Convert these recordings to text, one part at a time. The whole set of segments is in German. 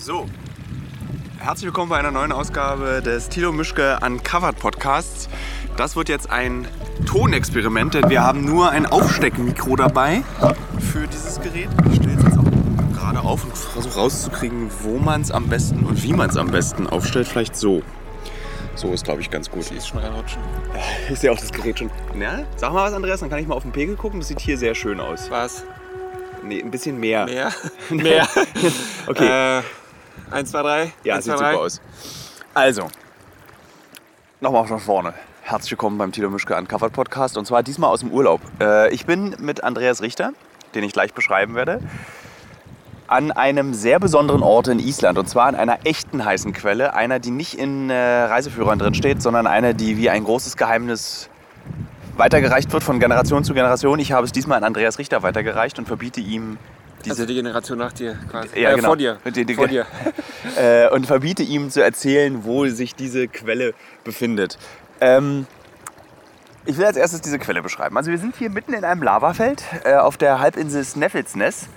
So, herzlich willkommen bei einer neuen Ausgabe des Tilo Mischke Uncovered Podcasts. Das wird jetzt ein Tonexperiment, denn wir haben nur ein Aufsteckmikro dabei für dieses Gerät. Ich stelle es jetzt auch gerade auf und versuche rauszukriegen, wo man es am besten und wie man es am besten aufstellt. Vielleicht so. So ist, glaube ich, ganz gut. Die ist schon reinrutschen. Ich sehe auch das Gerät schon. Na, sag mal was, Andreas, dann kann ich mal auf den Pegel gucken. Das sieht hier sehr schön aus. Was? Nee, ein bisschen mehr. Mehr? Mehr. Okay. Äh, eins, zwei, drei. Ja, eins, sieht zwei, drei. super aus. Also, nochmal von vorne. Herzlich willkommen beim Tilo Mischke Uncovered Podcast und zwar diesmal aus dem Urlaub. Äh, ich bin mit Andreas Richter, den ich gleich beschreiben werde, an einem sehr besonderen Ort in Island und zwar an einer echten heißen Quelle. Einer, die nicht in äh, Reiseführern drin steht, sondern eine, die wie ein großes Geheimnis weitergereicht wird von Generation zu Generation. Ich habe es diesmal an Andreas Richter weitergereicht und verbiete ihm diese Also die Generation nach dir quasi. Ja, äh, genau. Vor dir. Die- die- vor dir. äh, und verbiete ihm zu erzählen, wo sich diese Quelle befindet. Ähm, ich will als erstes diese Quelle beschreiben. Also wir sind hier mitten in einem Lavafeld äh, auf der Halbinsel Snæfellsnes.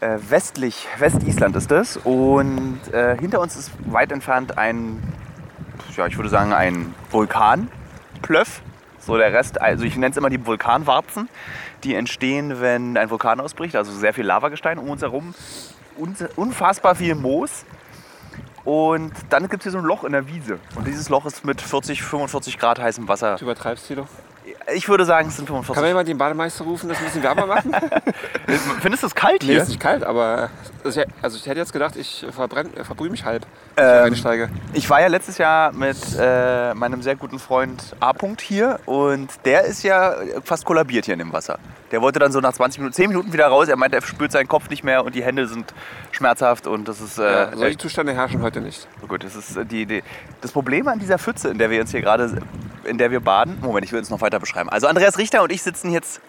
Äh, westlich, Westisland ist das. Und äh, hinter uns ist weit entfernt ein, ja, ich würde sagen, ein Vulkanplöff. So der Rest, also ich nenne es immer die Vulkanwarzen, die entstehen, wenn ein Vulkan ausbricht. Also sehr viel Lavagestein um uns herum. Un- Unfassbar viel Moos. Und dann gibt es hier so ein Loch in der Wiese. Und dieses Loch ist mit 40, 45 Grad heißem Wasser. Du übertreibst, Tilo. Ich würde sagen, es sind Kann man 45. jemand den Bademeister rufen, das ein bisschen wärmer machen? Findest du es kalt nee, hier? ist nicht kalt, aber ich, also ich hätte jetzt gedacht, ich verbrühe mich halb, wenn Ähm, ich reinsteige. Ich war ja letztes Jahr mit äh, meinem sehr guten Freund A. -Punkt hier und der ist ja fast kollabiert hier in dem Wasser. Der wollte dann so nach 20 Minuten, 10 Minuten wieder raus. Er meinte, er spürt seinen Kopf nicht mehr und die Hände sind schmerzhaft und das ist äh, Ja, solche echt Zustände herrschen heute nicht. gut. Das ist äh, die, die, das Problem an dieser Pfütze, in der wir uns hier gerade, in der wir baden. Moment, ich will es noch weiter beschreiben. Also Andreas Richter und ich sitzen jetzt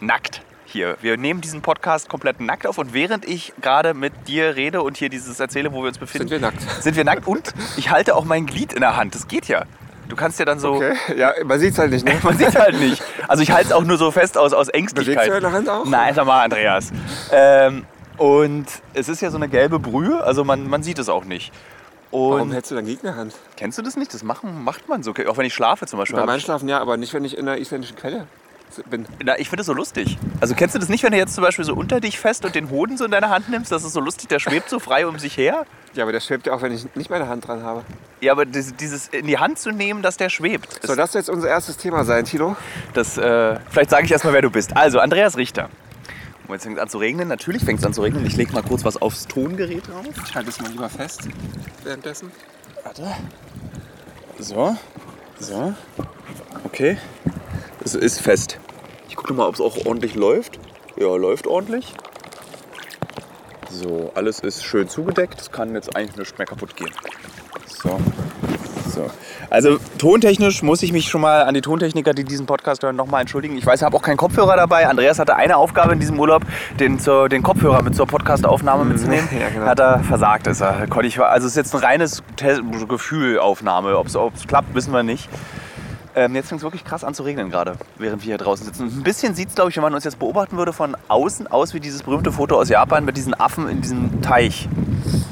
nackt hier. Wir nehmen diesen Podcast komplett nackt auf und während ich gerade mit dir rede und hier dieses erzähle, wo wir uns befinden, Sind wir nackt. sind wir nackt und ich halte auch mein Glied in der Hand. Das geht ja. Du kannst ja dann so. Okay, ja, man sieht es halt nicht, ne? Man sieht halt nicht. Also ich halte es auch nur so fest aus, aus Bewegst Ängstlichkeit. du deine Hand auch? Nein, sag mal, Andreas. Ähm, und es ist ja so eine gelbe Brühe, also man, man sieht es auch nicht. Und Warum hältst du dein Glied in der Hand? kennst du das nicht? Das machen, macht man so. Auch wenn ich schlafe zum Beispiel. Beim hab ich- Einschlafen ja, aber nicht, wenn ich in der isländischen Quelle bin. Na, ich finde es so lustig. Also kennst du das nicht, wenn du jetzt zum Beispiel so unter dich fest und den Hoden so in deine Hand nimmst? Das ist so lustig, der schwebt so frei um sich her. Ja, aber der schwebt ja auch, wenn ich nicht meine Hand dran habe. Ja, aber das- dieses in die Hand zu nehmen, dass der schwebt. Soll das jetzt unser erstes Thema sein, Tilo? Das, äh, vielleicht sage ich erstmal, wer du bist. Also, Andreas Richter. Und jetzt fängt es an zu regnen. Natürlich fängt es an zu regnen. Ich lege mal kurz was aufs Tongerät drauf. Ich halte es mal lieber fest währenddessen. Warte. So. So. Okay. Es ist fest. Ich gucke mal, ob es auch ordentlich läuft. Ja, läuft ordentlich. So, alles ist schön zugedeckt. Es kann jetzt eigentlich nicht mehr kaputt gehen. So. So. Also tontechnisch muss ich mich schon mal an die Tontechniker, die diesen Podcast hören, nochmal entschuldigen. Ich weiß, ich habe auch keinen Kopfhörer dabei. Andreas hatte eine Aufgabe in diesem Urlaub, den, zur, den Kopfhörer mit zur Podcastaufnahme mitzunehmen. ja, genau. Hat er versagt. Ist er. Konnte ich, also es ist jetzt ein reines Gefühlaufnahme. Ob es klappt, wissen wir nicht. Ähm, jetzt fängt es wirklich krass an zu regnen gerade, während wir hier draußen sitzen. Und ein bisschen sieht es, glaube ich, wenn man uns jetzt beobachten würde, von außen aus wie dieses berühmte Foto aus Japan mit diesen Affen in diesem Teich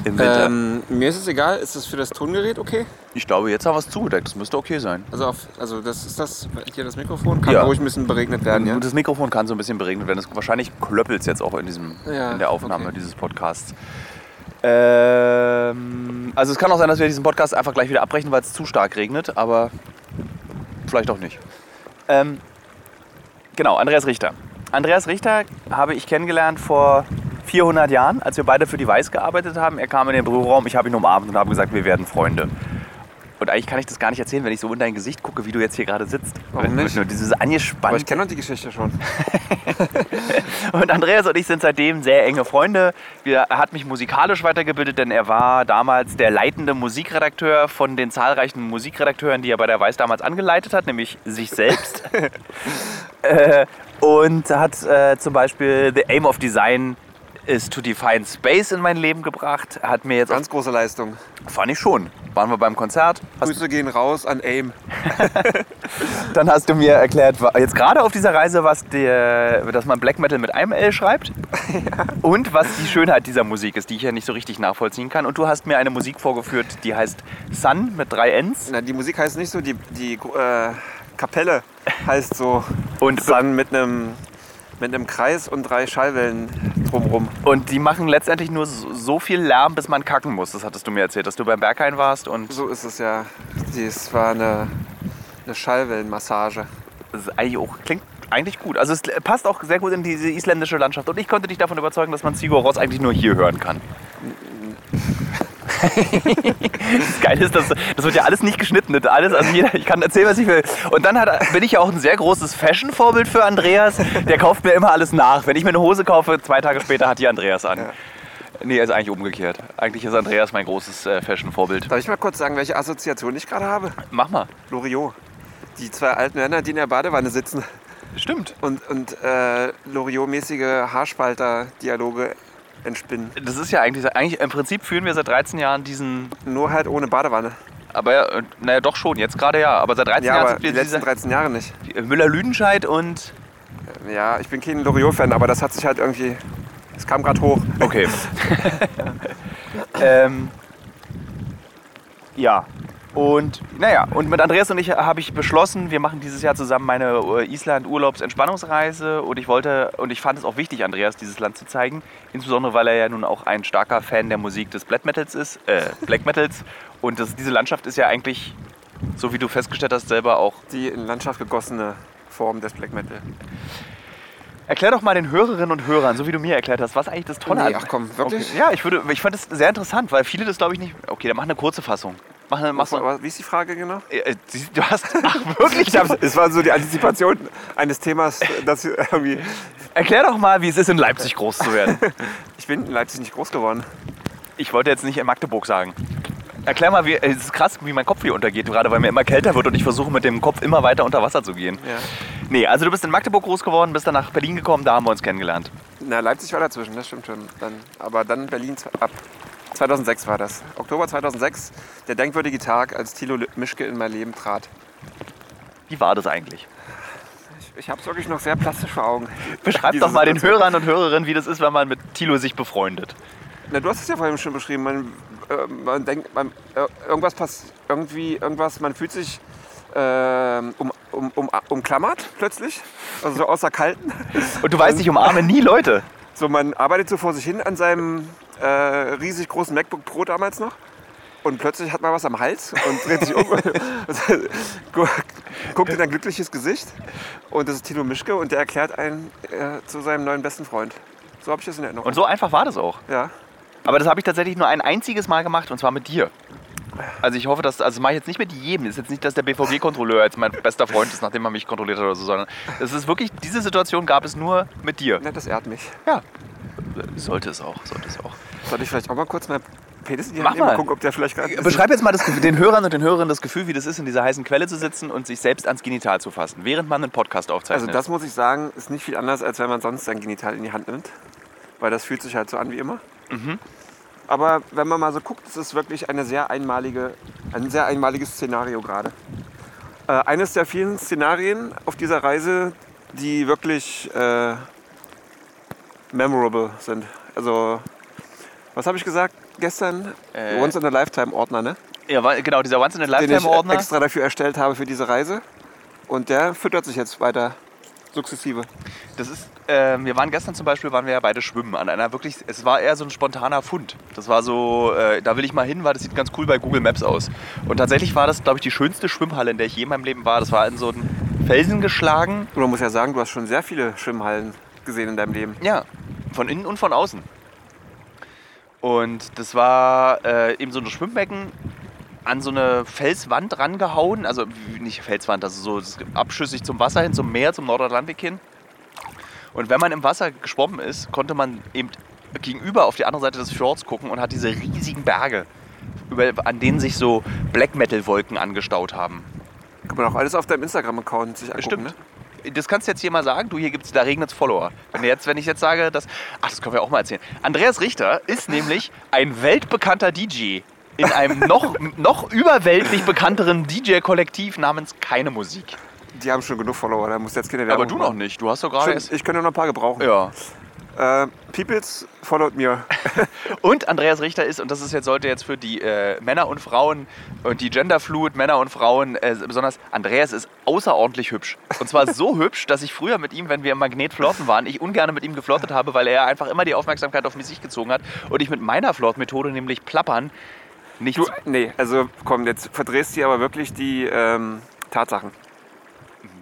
im Winter. Ähm, mir ist es egal, ist das für das Tongerät okay? ich glaube, jetzt haben wir es zugedeckt. Das müsste okay sein. Also, auf, also das ist das hier das Mikrofon, kann Ja. ruhig ein bisschen beregnet werden, ja? Das Mikrofon kann so ein bisschen beregnet werden. Das, wahrscheinlich klöppelt es jetzt auch in, diesem, Ja, in der Aufnahme okay. dieses Podcasts. Ähm, also es kann auch sein, dass wir diesen Podcast einfach gleich wieder abbrechen, weil es zu stark regnet, aber vielleicht auch nicht. Ähm, genau, Andreas Richter. Andreas Richter habe ich kennengelernt vor 400 Jahren, als wir beide für die Weiß gearbeitet haben. Er kam in den Büroraum, ich habe ihn umarmt und habe gesagt, wir werden Freunde. Und eigentlich kann ich das gar nicht erzählen, wenn ich so in dein Gesicht gucke, wie du jetzt hier gerade sitzt. Warum nicht? Nur dieses Aber angespannt. ich kenne die Geschichte schon. Und Andreas und ich sind seitdem sehr enge Freunde. Er hat mich musikalisch weitergebildet, denn er war damals der leitende Musikredakteur von den zahlreichen Musikredakteuren, die er bei der Weiß damals angeleitet hat, nämlich sich selbst. und hat äh, zum Beispiel The Aim of Design ist To Define Space in mein Leben gebracht. Hat mir jetzt, Ganz große Leistung. fand ich schon. Waren wir beim Konzert. Hast, Grüße gehen raus an AIM. dann hast du mir erklärt, jetzt gerade auf dieser Reise, was der, dass man Black Metal mit einem L schreibt. Und was die Schönheit dieser Musik ist, die ich ja nicht so richtig nachvollziehen kann. Und du hast mir eine Musik vorgeführt, die heißt Sun mit drei Ns. Na, die Musik heißt nicht so, die, die äh, Kapelle heißt so. Und- dann mit einem mit einem Kreis und drei Schallwellen drumrum. Und die machen letztendlich nur so viel Lärm, bis man kacken muss. Das hattest du mir erzählt, dass du beim Berghain warst. Und So ist es ja. Das war eine, eine Schallwellenmassage. das ist eigentlich auch, klingt eigentlich gut. Also es passt auch sehr gut in diese isländische Landschaft. Und ich konnte dich davon überzeugen, dass man Sigur Rós eigentlich nur hier hören kann. das Geile ist, dass, das wird ja alles nicht geschnitten. Das Alles, also jeder, ich kann erzählen, was ich will. Und dann hat, bin ich ja auch ein sehr großes Fashion-Vorbild für Andreas. Der kauft mir immer alles nach. Wenn ich mir eine Hose kaufe, zwei Tage später hat die Andreas an. Nee, ist eigentlich umgekehrt. Eigentlich ist Andreas mein großes äh, Fashion-Vorbild. Darf ich mal kurz sagen, welche Assoziation ich gerade habe? Mach mal. Loriot. Die zwei alten Männer, die in der Badewanne sitzen Stimmt. und, und äh, Loriot-mäßige Haarspalter-Dialoge entspinnen. Das ist ja eigentlich, eigentlich, im Prinzip führen wir seit 13 Jahren diesen, Nur halt ohne Badewanne. aber ja, äh, naja doch schon, jetzt gerade ja, aber seit 13 Ja, Jahren aber sind wir die letzten diese, 13 Jahre nicht. Müller-Lüdenscheid und, Ja, ich bin kein Loriot-Fan, aber das hat sich halt irgendwie. Es kam gerade hoch. okay. ähm, ja, und naja, und mit Andreas und ich habe ich beschlossen, wir machen dieses Jahr zusammen meine äh, Island-Urlaubs-Entspannungsreise und ich wollte, und ich fand es auch wichtig, Andreas dieses Land zu zeigen, insbesondere weil er ja nun auch ein starker Fan der Musik des Black Metals ist, äh, Black Metals und das, diese Landschaft ist ja eigentlich, so wie du festgestellt hast, selber auch Die in Landschaft gegossene Form des Black Metal. Erklär doch mal den Hörerinnen und Hörern, so wie du mir erklärt hast, was eigentlich das Tolle Nee, an- ach komm, wirklich? Okay. Ja, ich, würde, ich fand es sehr interessant, weil viele das glaube ich nicht. Okay, dann mach eine kurze Fassung. Mach mach Was, aber wie ist die Frage genau? äh, äh, du hast. Ach, wirklich? Es war so die Antizipation eines Themas, das irgendwie. Erklär doch mal, wie es ist, in Leipzig groß zu werden. Ich bin in Leipzig nicht groß geworden. Ich wollte jetzt nicht in Magdeburg sagen. Erklär mal, wie, es ist krass, wie mein Kopf hier untergeht, gerade weil mir immer kälter wird und ich versuche mit dem Kopf immer weiter unter Wasser zu gehen. Ja. Nee, also du bist in Magdeburg groß geworden, bist dann nach Berlin gekommen, da haben wir uns kennengelernt. Na, Leipzig war dazwischen, das stimmt schon. Dann, aber dann Berlin ab 2006 war das. Oktober 2006, der denkwürdige Tag, als Thilo Mischke in mein Leben trat. Wie war das eigentlich? Ich, ich habe es wirklich noch sehr plastisch vor Augen. Beschreib doch mal den. Hörern und Hörerinnen, wie das ist, wenn man mit Thilo sich befreundet. Na, du hast es ja vorhin schon beschrieben. Man, äh, man denkt, man, äh, irgendwas passt, irgendwie, irgendwas, man fühlt sich ähm, um, um, um, umklammert plötzlich, also so außer Kalten. Und du weißt, ich umarme nie Leute. So, man arbeitet so vor sich hin an seinem äh, riesig großen MacBook Pro damals noch. Und plötzlich hat man was am Hals und dreht sich um, gu- guckt in ein glückliches Gesicht. Und das ist Tilo Mischke und der erklärt einen äh, zu seinem neuen besten Freund. So habe ich das in Erinnerung. Und so einfach war das auch. Ja. Aber das habe ich tatsächlich nur ein einziges Mal gemacht und zwar mit dir. Also ich hoffe, dass, also das mache ich jetzt nicht mit jedem. Es ist jetzt nicht, dass der BVG-Kontrolleur jetzt mein bester Freund ist, nachdem er mich kontrolliert hat oder so, sondern es ist wirklich, diese Situation gab es nur mit dir. Na, das ehrt mich. Ja. Sollte es auch, sollte es auch. Sollte ich vielleicht auch mal kurz meinen Penis in Mach mal. gucken, ob der vielleicht gerade... Beschreib jetzt mal das, den Hörern und den Hörerinnen das Gefühl, wie das ist, in dieser heißen Quelle zu sitzen und sich selbst ans Genital zu fassen, während man einen Podcast Also aufzeichnet. das muss ich sagen, ist nicht viel anders, als wenn man sonst sein Genital in die Hand nimmt. Weil das fühlt sich halt so an wie immer. Mhm. Aber wenn man mal so guckt, es ist wirklich eine sehr einmalige, ein sehr einmaliges Szenario gerade. Äh, eines der vielen Szenarien auf dieser Reise, die wirklich äh, memorable sind. Also, was habe ich gesagt gestern? Äh, Once in a Lifetime Ordner, ne? ja, genau, dieser Once in a Den ich extra dafür erstellt habe für diese Reise. Und der füttert sich jetzt weiter sukzessive. Das ist, ähm, wir waren gestern zum Beispiel, waren wir ja beide schwimmen an einer wirklich, es war eher so ein spontaner Fund. Das war so, äh, da will ich mal hin, weil das sieht ganz cool bei Google Maps aus. Und tatsächlich war das, glaube ich, die schönste Schwimmhalle, in der ich je in meinem Leben war. Das war in so einen Felsen geschlagen. Und man muss ja sagen, du hast schon sehr viele Schwimmhallen gesehen in deinem Leben. Ja, von innen und von außen. Und das war äh, eben so ein Schwimmbecken an so eine Felswand rangehauen, also nicht Felswand, also so das ist abschüssig zum Wasser hin, zum Meer, zum Nordatlantik hin. Und wenn man im Wasser geschwommen ist, konnte man eben gegenüber auf die andere Seite des Fjords gucken und hat diese riesigen Berge, über, an denen sich so Black Metal Wolken angestaut haben. Kann man auch alles auf deinem Instagram-Account sich angucken, Stimmt. ne? das kannst du jetzt hier mal sagen, du, hier gibt's, da regnet Follower. Wenn, jetzt, wenn ich jetzt sage, dass, ach, das können wir auch mal erzählen. Andreas Richter ist nämlich ein weltbekannter DJ in einem noch, noch überweltlich bekannteren DJ-Kollektiv namens Keine Musik. Die haben schon genug Follower, da muss jetzt keine Aber Werbung du noch machen. nicht, du hast doch gerade erst... Ich könnte noch ein paar gebrauchen. Ja. Äh, Peoples followed mir. Und Andreas Richter ist, und das ist jetzt, sollte jetzt für die äh, Männer und Frauen und die Genderfluid Männer und Frauen äh, besonders, Andreas ist außerordentlich hübsch. Und zwar so hübsch, dass ich früher mit ihm, wenn wir im Magnet flirten waren, ich ungern mit ihm geflirtet habe, weil er einfach immer die Aufmerksamkeit auf mich gezogen hat und ich mit meiner Flirtmethode, nämlich Plappern, nichts... Du, nee, also komm, jetzt verdrehst du aber wirklich die ähm, Tatsachen.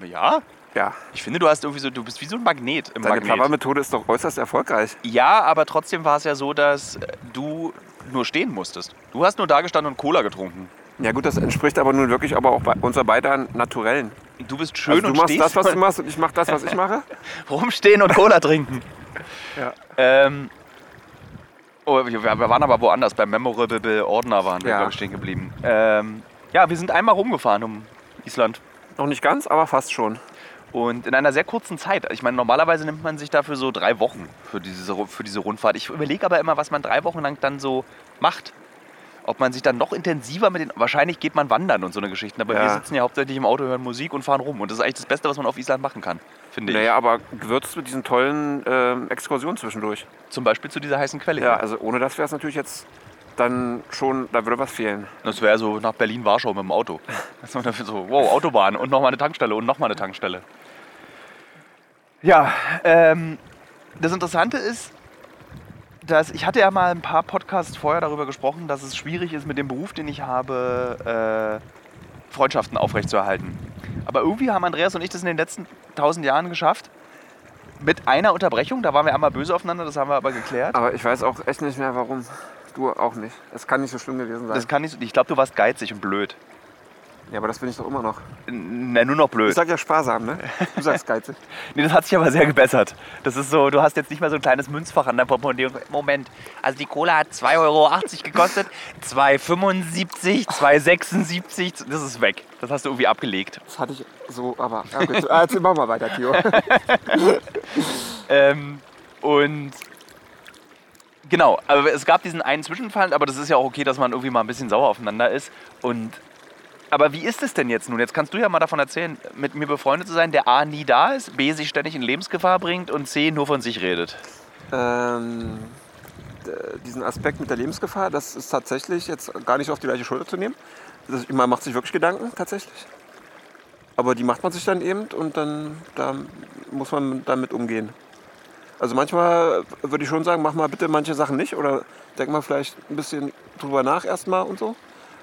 ja? Ja, Ich finde, du hast irgendwie so, du bist wie so ein Magnet im deine Magnet. Plappermethode ist doch äußerst erfolgreich. Ja, aber trotzdem war es ja so, dass äh, du nur stehen musstest. Du hast nur da gestanden und Cola getrunken. Ja gut, das entspricht aber nun wirklich aber auch bei unser beider Naturellen. Du bist schön Also du und machst stehst das, was du machst und ich mach das, was ich mache. rumstehen und Cola trinken. Ja. Ähm, oh, wir, waren aber woanders. Beim Memorable Ordner waren wir, Ja. glaube ich, stehen geblieben. Ähm, ja, wir sind einmal rumgefahren um Island. Noch nicht ganz, aber fast schon. Und in einer sehr kurzen Zeit. Ich meine, normalerweise nimmt man sich dafür so drei Wochen für diese, für diese Rundfahrt. Ich überlege aber immer, was man drei Wochen lang dann so macht. Ob man sich dann noch intensiver mit den. Wahrscheinlich geht man wandern und so eine Geschichte. Aber wir Ja. sitzen ja hauptsächlich im Auto, hören Musik und fahren rum. Und das ist eigentlich das Beste, was man auf Island machen kann, finde ich. Naja, aber gewürzt mit diesen tollen ähm, Exkursionen zwischendurch. Zum Beispiel zu dieser heißen Quelle. Ja, also ohne das wäre es natürlich jetzt dann schon, da würde was fehlen. Das wäre so nach Berlin-Warschau mit dem Auto. So, wow, Autobahn und nochmal eine Tankstelle und nochmal eine Tankstelle. Ja, ähm, das Interessante ist, dass ich hatte ja mal ein paar Podcasts vorher darüber gesprochen, dass es schwierig ist mit dem Beruf, den ich habe, äh, Freundschaften aufrechtzuerhalten. Aber irgendwie haben Andreas und ich das in den letzten tausend Jahren geschafft. Mit einer Unterbrechung, da waren wir einmal böse aufeinander, das haben wir aber geklärt. Aber ich weiß auch echt nicht mehr, warum. Du auch nicht. Es kann nicht so schlimm gewesen sein. Das kann nicht, ich glaube, du warst geizig und blöd. Ja, aber das bin ich doch immer noch. Na, nur noch blöd. Ich sag ja sparsam, ne? Du sagst geizig. Nee, das hat sich aber sehr gebessert. Das ist so, du hast jetzt nicht mehr so ein kleines Münzfach an deinem Portemonnaie. und- Moment, also die Cola hat 2,80 Euro gekostet, 2,75, 2,76, das ist weg. Das hast du irgendwie abgelegt. Das hatte ich so, aber. Ja, gut. Ah, Jetzt machen wir weiter, Theo. Ähm, und genau, aber es gab diesen einen Zwischenfall, aber das ist ja auch okay, dass man irgendwie mal ein bisschen sauer aufeinander ist. Und aber wie ist es denn jetzt nun? Jetzt kannst du ja mal davon erzählen, mit mir befreundet zu sein, der A nie da ist, B sich ständig in Lebensgefahr bringt und C nur von sich redet. ähm, diesen Aspekt mit der Lebensgefahr, das ist tatsächlich jetzt gar nicht auf die gleiche Schulter zu nehmen. Das, man macht sich wirklich Gedanken, tatsächlich. Aber die macht man sich dann eben und dann da muss man damit umgehen. Also manchmal würde ich schon sagen, mach mal bitte manche Sachen nicht oder denk mal vielleicht ein bisschen drüber nach erstmal und so.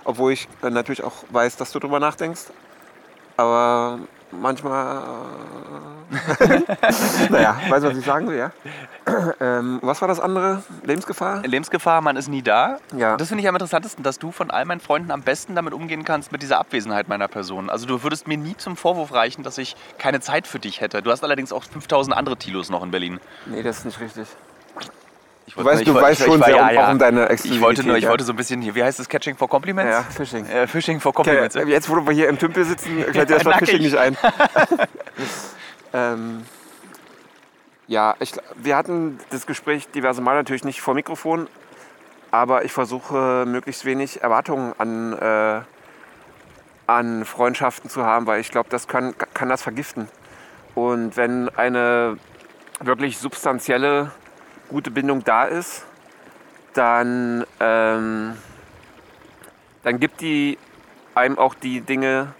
Obwohl ich äh, natürlich auch weiß, dass du drüber nachdenkst. Aber manchmal. Äh, naja, weißt du, was ich sagen will, ja? ähm, was war das andere? Lebensgefahr? Lebensgefahr, man ist nie da. Ja. Das finde ich am interessantesten, dass du von all meinen Freunden am besten damit umgehen kannst, mit dieser Abwesenheit meiner Person. Also du würdest mir nie zum Vorwurf reichen, dass ich keine Zeit für dich hätte. Du hast allerdings auch 5000 andere Tilos noch in Berlin. Nee, das ist nicht richtig. Ich Du weißt, ich du wollte- weißt ich- schon ich war- sehr ja, ja. um deine Ich wollte Exklusivität, nur, ich ja. wollte so ein bisschen hier, wie heißt das, Catching for Compliments? Ja, Fishing. Äh, Fishing for Okay, Compliments. jetzt, wo wir hier im Tümpel sitzen, fällt dir das Wort. Fishing nicht ein. ähm, ja, ich, wir hatten das Gespräch diverse Mal natürlich nicht vor Mikrofon, aber ich versuche möglichst wenig Erwartungen an, äh, an Freundschaften zu haben, weil ich glaube, das kann, kann das vergiften. Und wenn eine wirklich substanzielle, gute Bindung da ist, dann, ähm, dann gibt die einem auch die Dinge,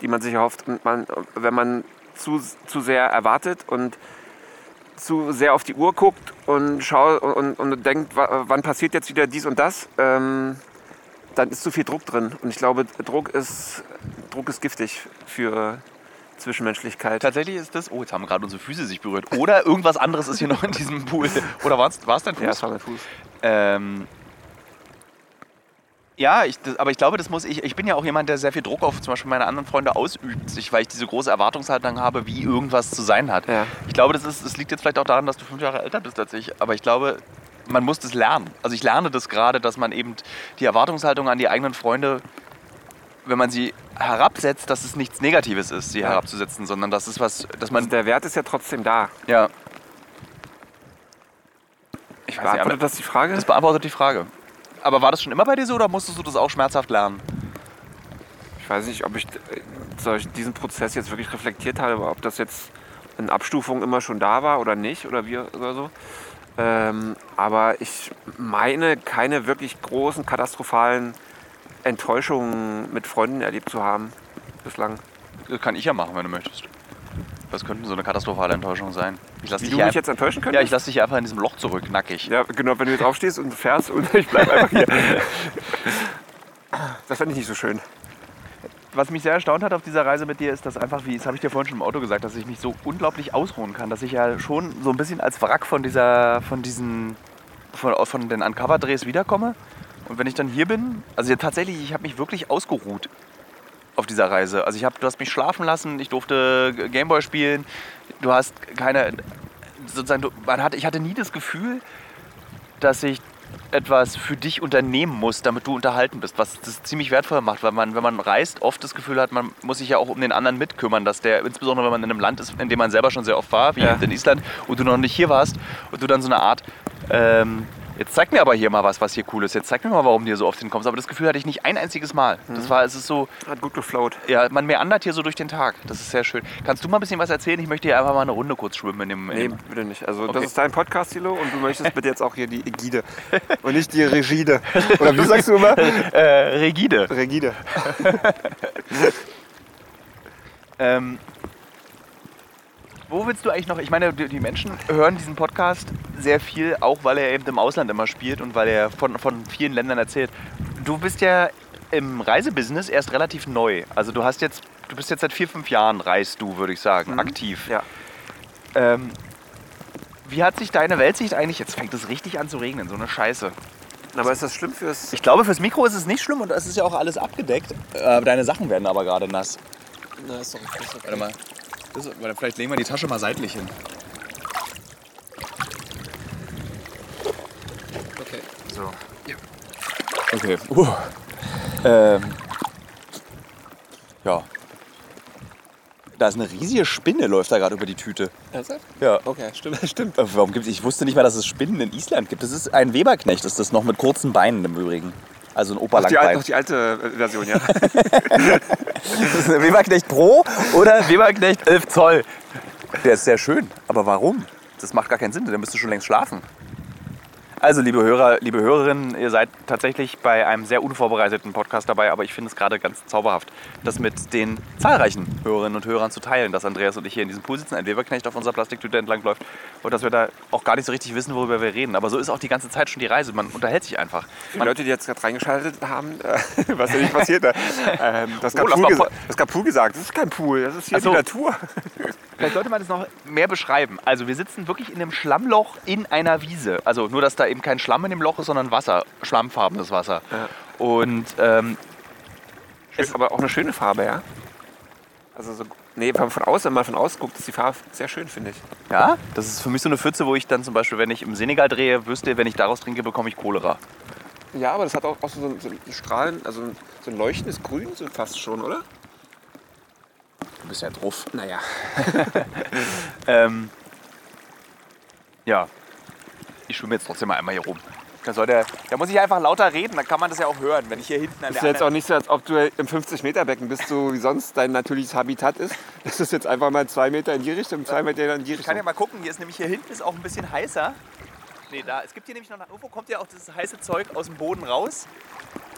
die man sich erhofft. Und man, wenn man zu, zu sehr erwartet und zu sehr auf die Uhr guckt und schaut und, und denkt, wa- wann passiert jetzt wieder dies und das, ähm, dann ist zu viel Druck drin. Und ich glaube, Druck ist, Druck ist giftig für Zwischenmenschlichkeit. Tatsächlich ist das, oh, jetzt haben gerade unsere Füße sich berührt. Oder irgendwas anderes ist hier noch in diesem Pool. Oder war es dein Fuß? Ja, das war mein Fuß. Ähm, ja, ich, das, aber ich glaube, das muss ich. Ich bin ja auch jemand, der sehr viel Druck auf zum Beispiel meine anderen Freunde ausübt, sich, weil ich diese große Erwartungshaltung habe, wie irgendwas zu sein hat. Ja. Ich glaube, das, ist, das liegt jetzt vielleicht auch daran, dass du fünf Jahre älter bist als ich. Aber ich glaube, man muss das lernen. Also ich lerne das gerade, dass man eben die Erwartungshaltung an die eigenen Freunde wenn man sie herabsetzt, dass es nichts Negatives ist, sie Ja. herabzusetzen, sondern das ist was, dass man, Also der Wert ist ja trotzdem da. ja. Ich weiß nicht, Beantwortet das die Frage? das beantwortet die Frage. Aber war das schon immer bei dir so oder musstest du das auch schmerzhaft lernen? Ich weiß nicht, ob ich äh, solch- diesen Prozess jetzt wirklich reflektiert habe, ob das jetzt in Abstufung immer schon da war oder nicht oder wie oder so. Ähm, aber ich meine, keine wirklich großen katastrophalen Enttäuschungen mit Freunden erlebt zu haben bislang. Das kann ich ja machen, wenn du möchtest. Was könnte so eine katastrophale Enttäuschung sein? Ich lasse Wie dich, du hier mich jetzt enttäuschen ja, könntest? ich lass dich hier einfach in diesem Loch zurück, nackig. Ja, genau, wenn du jetzt aufstehst und fährst und ich bleib einfach hier. Das fände ich nicht so schön. Was mich sehr erstaunt hat auf dieser Reise mit dir, ist, dass einfach, wie das habe ich dir vorhin schon im Auto gesagt, dass ich mich so unglaublich ausruhen kann, dass ich ja schon so ein bisschen als Wrack von dieser, von diesen, von, von den Uncover-Drehs wiederkomme. Und wenn ich dann hier bin, also ja, tatsächlich, ich habe mich wirklich ausgeruht auf dieser Reise. Also ich habe, du hast mich schlafen lassen, ich durfte Gameboy spielen, du hast keine, sozusagen, man hat, ich hatte nie das Gefühl, dass ich etwas für dich unternehmen muss, damit du unterhalten bist, was das ziemlich wertvoll macht, weil man, wenn man reist, oft das Gefühl hat, man muss sich ja auch um den anderen mitkümmern, dass der, insbesondere wenn man in einem Land ist, in dem man selber schon sehr oft war, wie Ja. in Island, und du noch nicht hier warst, und du dann so eine Art, ähm, jetzt zeig mir aber hier mal was, was hier cool ist, jetzt zeig mir mal, warum du hier so oft hinkommst, aber das Gefühl hatte ich nicht ein einziges Mal. Das war, es ist so, Hat gut geflowt. ja, man meandert hier so durch den Tag, das ist sehr schön. Kannst du mal ein bisschen was erzählen? Ich möchte hier einfach mal eine Runde kurz schwimmen in dem, in Nee, dem bitte nicht. Also Okay. das ist dein Podcast, Thilo, und du möchtest bitte jetzt auch hier die Ägide und nicht die Regide. Oder wie sagst du immer? äh, Rigide. Regide. Ähm, wo willst du eigentlich noch? Ich meine, die Menschen hören diesen Podcast sehr viel, auch weil er eben im Ausland immer spielt und weil er von, von vielen Ländern erzählt. Du bist ja im Reisebusiness erst relativ neu. Also du hast jetzt, du bist jetzt seit vier, fünf Jahren reist du, würde ich sagen, aktiv. Ja. Ähm, wie hat sich deine Weltsicht eigentlich, jetzt fängt es richtig an zu regnen, so eine Scheiße. Aber ist das schlimm fürs... Ich glaube, fürs Mikro ist es nicht schlimm und es ist ja auch alles abgedeckt. Äh, deine Sachen werden aber gerade nass. Na, ist doch ist okay. Warte mal. Das, warte, vielleicht legen wir die Tasche mal seitlich hin. Okay. So. Okay. Uh. Ähm. Ja. Da ist eine riesige Spinne, läuft da gerade über die Tüte. Ernsthaft? Ja. Okay, stimmt, stimmt. Äh, Warum gibt's, ich wusste nicht mal, dass es Spinnen in Island gibt. Das ist ein Weberknecht, ist das noch mit kurzen Beinen im Übrigen. Also ein Oberlangbein. alte, noch die alte äh, Version, ja. Das ist ein Weberknecht Pro oder Weberknecht 11 Zoll. Der ist sehr schön. Aber warum? Das macht gar keinen Sinn. Der müsste schon längst schlafen. Also, liebe Hörer, liebe Hörerinnen, ihr seid tatsächlich bei einem sehr unvorbereiteten Podcast dabei, aber ich finde es gerade ganz zauberhaft, das mit den zahlreichen Hörerinnen und Hörern zu teilen, dass Andreas und ich hier in diesem Pool sitzen, ein Weberknecht auf unserer Plastiktüte entlangläuft und dass wir da auch gar nicht so richtig wissen, worüber wir reden. Aber so ist auch die ganze Zeit schon die Reise. Man unterhält sich einfach. Die Leute, die jetzt gerade reingeschaltet haben, äh, was ja nicht passiert, äh, ähm, das, Oh, gab lass Pool das Pool gesagt. Das ist kein Pool, das ist hier Ach so. die Natur. Vielleicht sollte man das noch mehr beschreiben. Also wir sitzen wirklich in einem Schlammloch in einer Wiese. Also nur, dass da eben kein Schlamm in dem Loch ist, sondern Wasser, schlammfarbenes Wasser. Ja. Und ähm, Ist aber auch eine schöne Farbe, ja. Also so, nee, von von außen, wenn man von außen guckt, ist die Farbe sehr schön, finde ich. ja, das ist für mich so eine Pfütze, wo ich dann zum Beispiel, wenn ich im Senegal drehe, wüsste, wenn ich daraus trinke, bekomme ich Cholera. Ja, aber das hat auch, auch so, so ein Strahlen, also so ein leuchtendes Grün so fast schon, oder? Du bist ja drauf. Naja. Ähm, ja, ich schwimme jetzt trotzdem mal einmal hier rum. Da, soll der, da muss ich einfach lauter reden, dann kann man das ja auch hören, wenn ich hier hinten an Ist der ja jetzt auch anderen- nicht so, als ob du im 50-Meter-Becken bist, so wie sonst dein natürliches Habitat ist. Das ist jetzt einfach mal zwei Meter in die Richtung, zwei Meter in die Ich kann ja mal gucken, hier ist nämlich hier hinten ist auch ein bisschen heißer. Nee, da, es gibt hier nämlich noch, irgendwo kommt ja auch das heiße Zeug aus dem Boden raus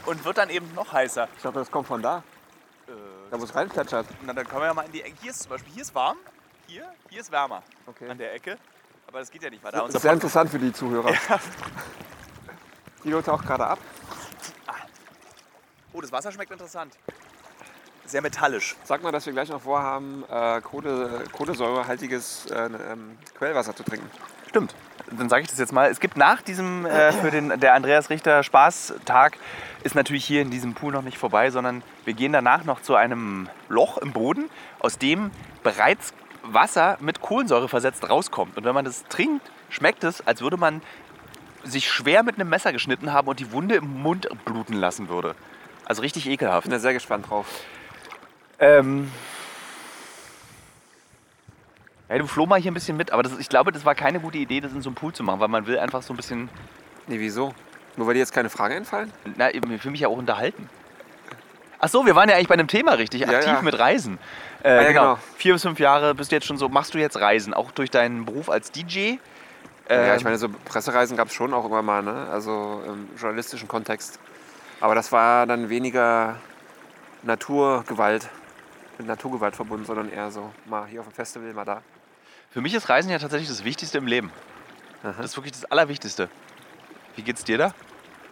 und wird dann eben noch heißer. Ich glaube, das kommt von da, da wo es reinplätschert. Na, dann können wir ja mal in die Ecke. Hier ist zum Beispiel, hier ist warm, hier, hier ist wärmer Okay. an der Ecke. Aber das geht ja nicht weiter. Das Unser ist sehr Podcast- interessant für die Zuhörer. Die Leute auch gerade ab. oh, das Wasser schmeckt interessant. Sehr metallisch. Sag mal, dass wir gleich noch vorhaben, äh, Kohle, kohlensäurehaltiges äh, ähm, Quellwasser zu trinken. Stimmt. Dann sage ich das jetzt mal. Es gibt nach diesem, äh, für den der Andreas Richter Spaßtag, ist natürlich hier in diesem Pool noch nicht vorbei, sondern wir gehen danach noch zu einem Loch im Boden, aus dem bereits Wasser mit Kohlensäure versetzt rauskommt. Und wenn man das trinkt, schmeckt es, als würde man sich schwer mit einem Messer geschnitten haben und die Wunde im Mund bluten lassen würde. Also richtig ekelhaft. Bin da sehr gespannt drauf. Ähm. Ja, du floh mal hier ein bisschen mit, aber das, ich glaube, das war keine gute Idee, das in so einem Pool zu machen, weil man will einfach so ein bisschen, Nee, wieso? Nur weil dir jetzt keine Fragen einfallen? na, ich will mich ja auch unterhalten. Ach so, wir waren ja eigentlich bei einem Thema richtig, Ja, aktiv ja. mit Reisen. Äh, Ah, ja, genau. genau. Vier bis fünf Jahre bist du jetzt schon so, machst du jetzt Reisen, auch durch deinen Beruf als DJ? ja, Ähm, ich meine, so Pressereisen gab es schon auch immer mal, ne? Also im journalistischen Kontext. Aber das war dann weniger Naturgewalt, mit Naturgewalt verbunden, sondern eher so mal hier auf dem Festival, mal da. Für mich ist Reisen ja tatsächlich das Wichtigste im Leben. Aha. Das ist wirklich das Allerwichtigste. Wie geht's dir da?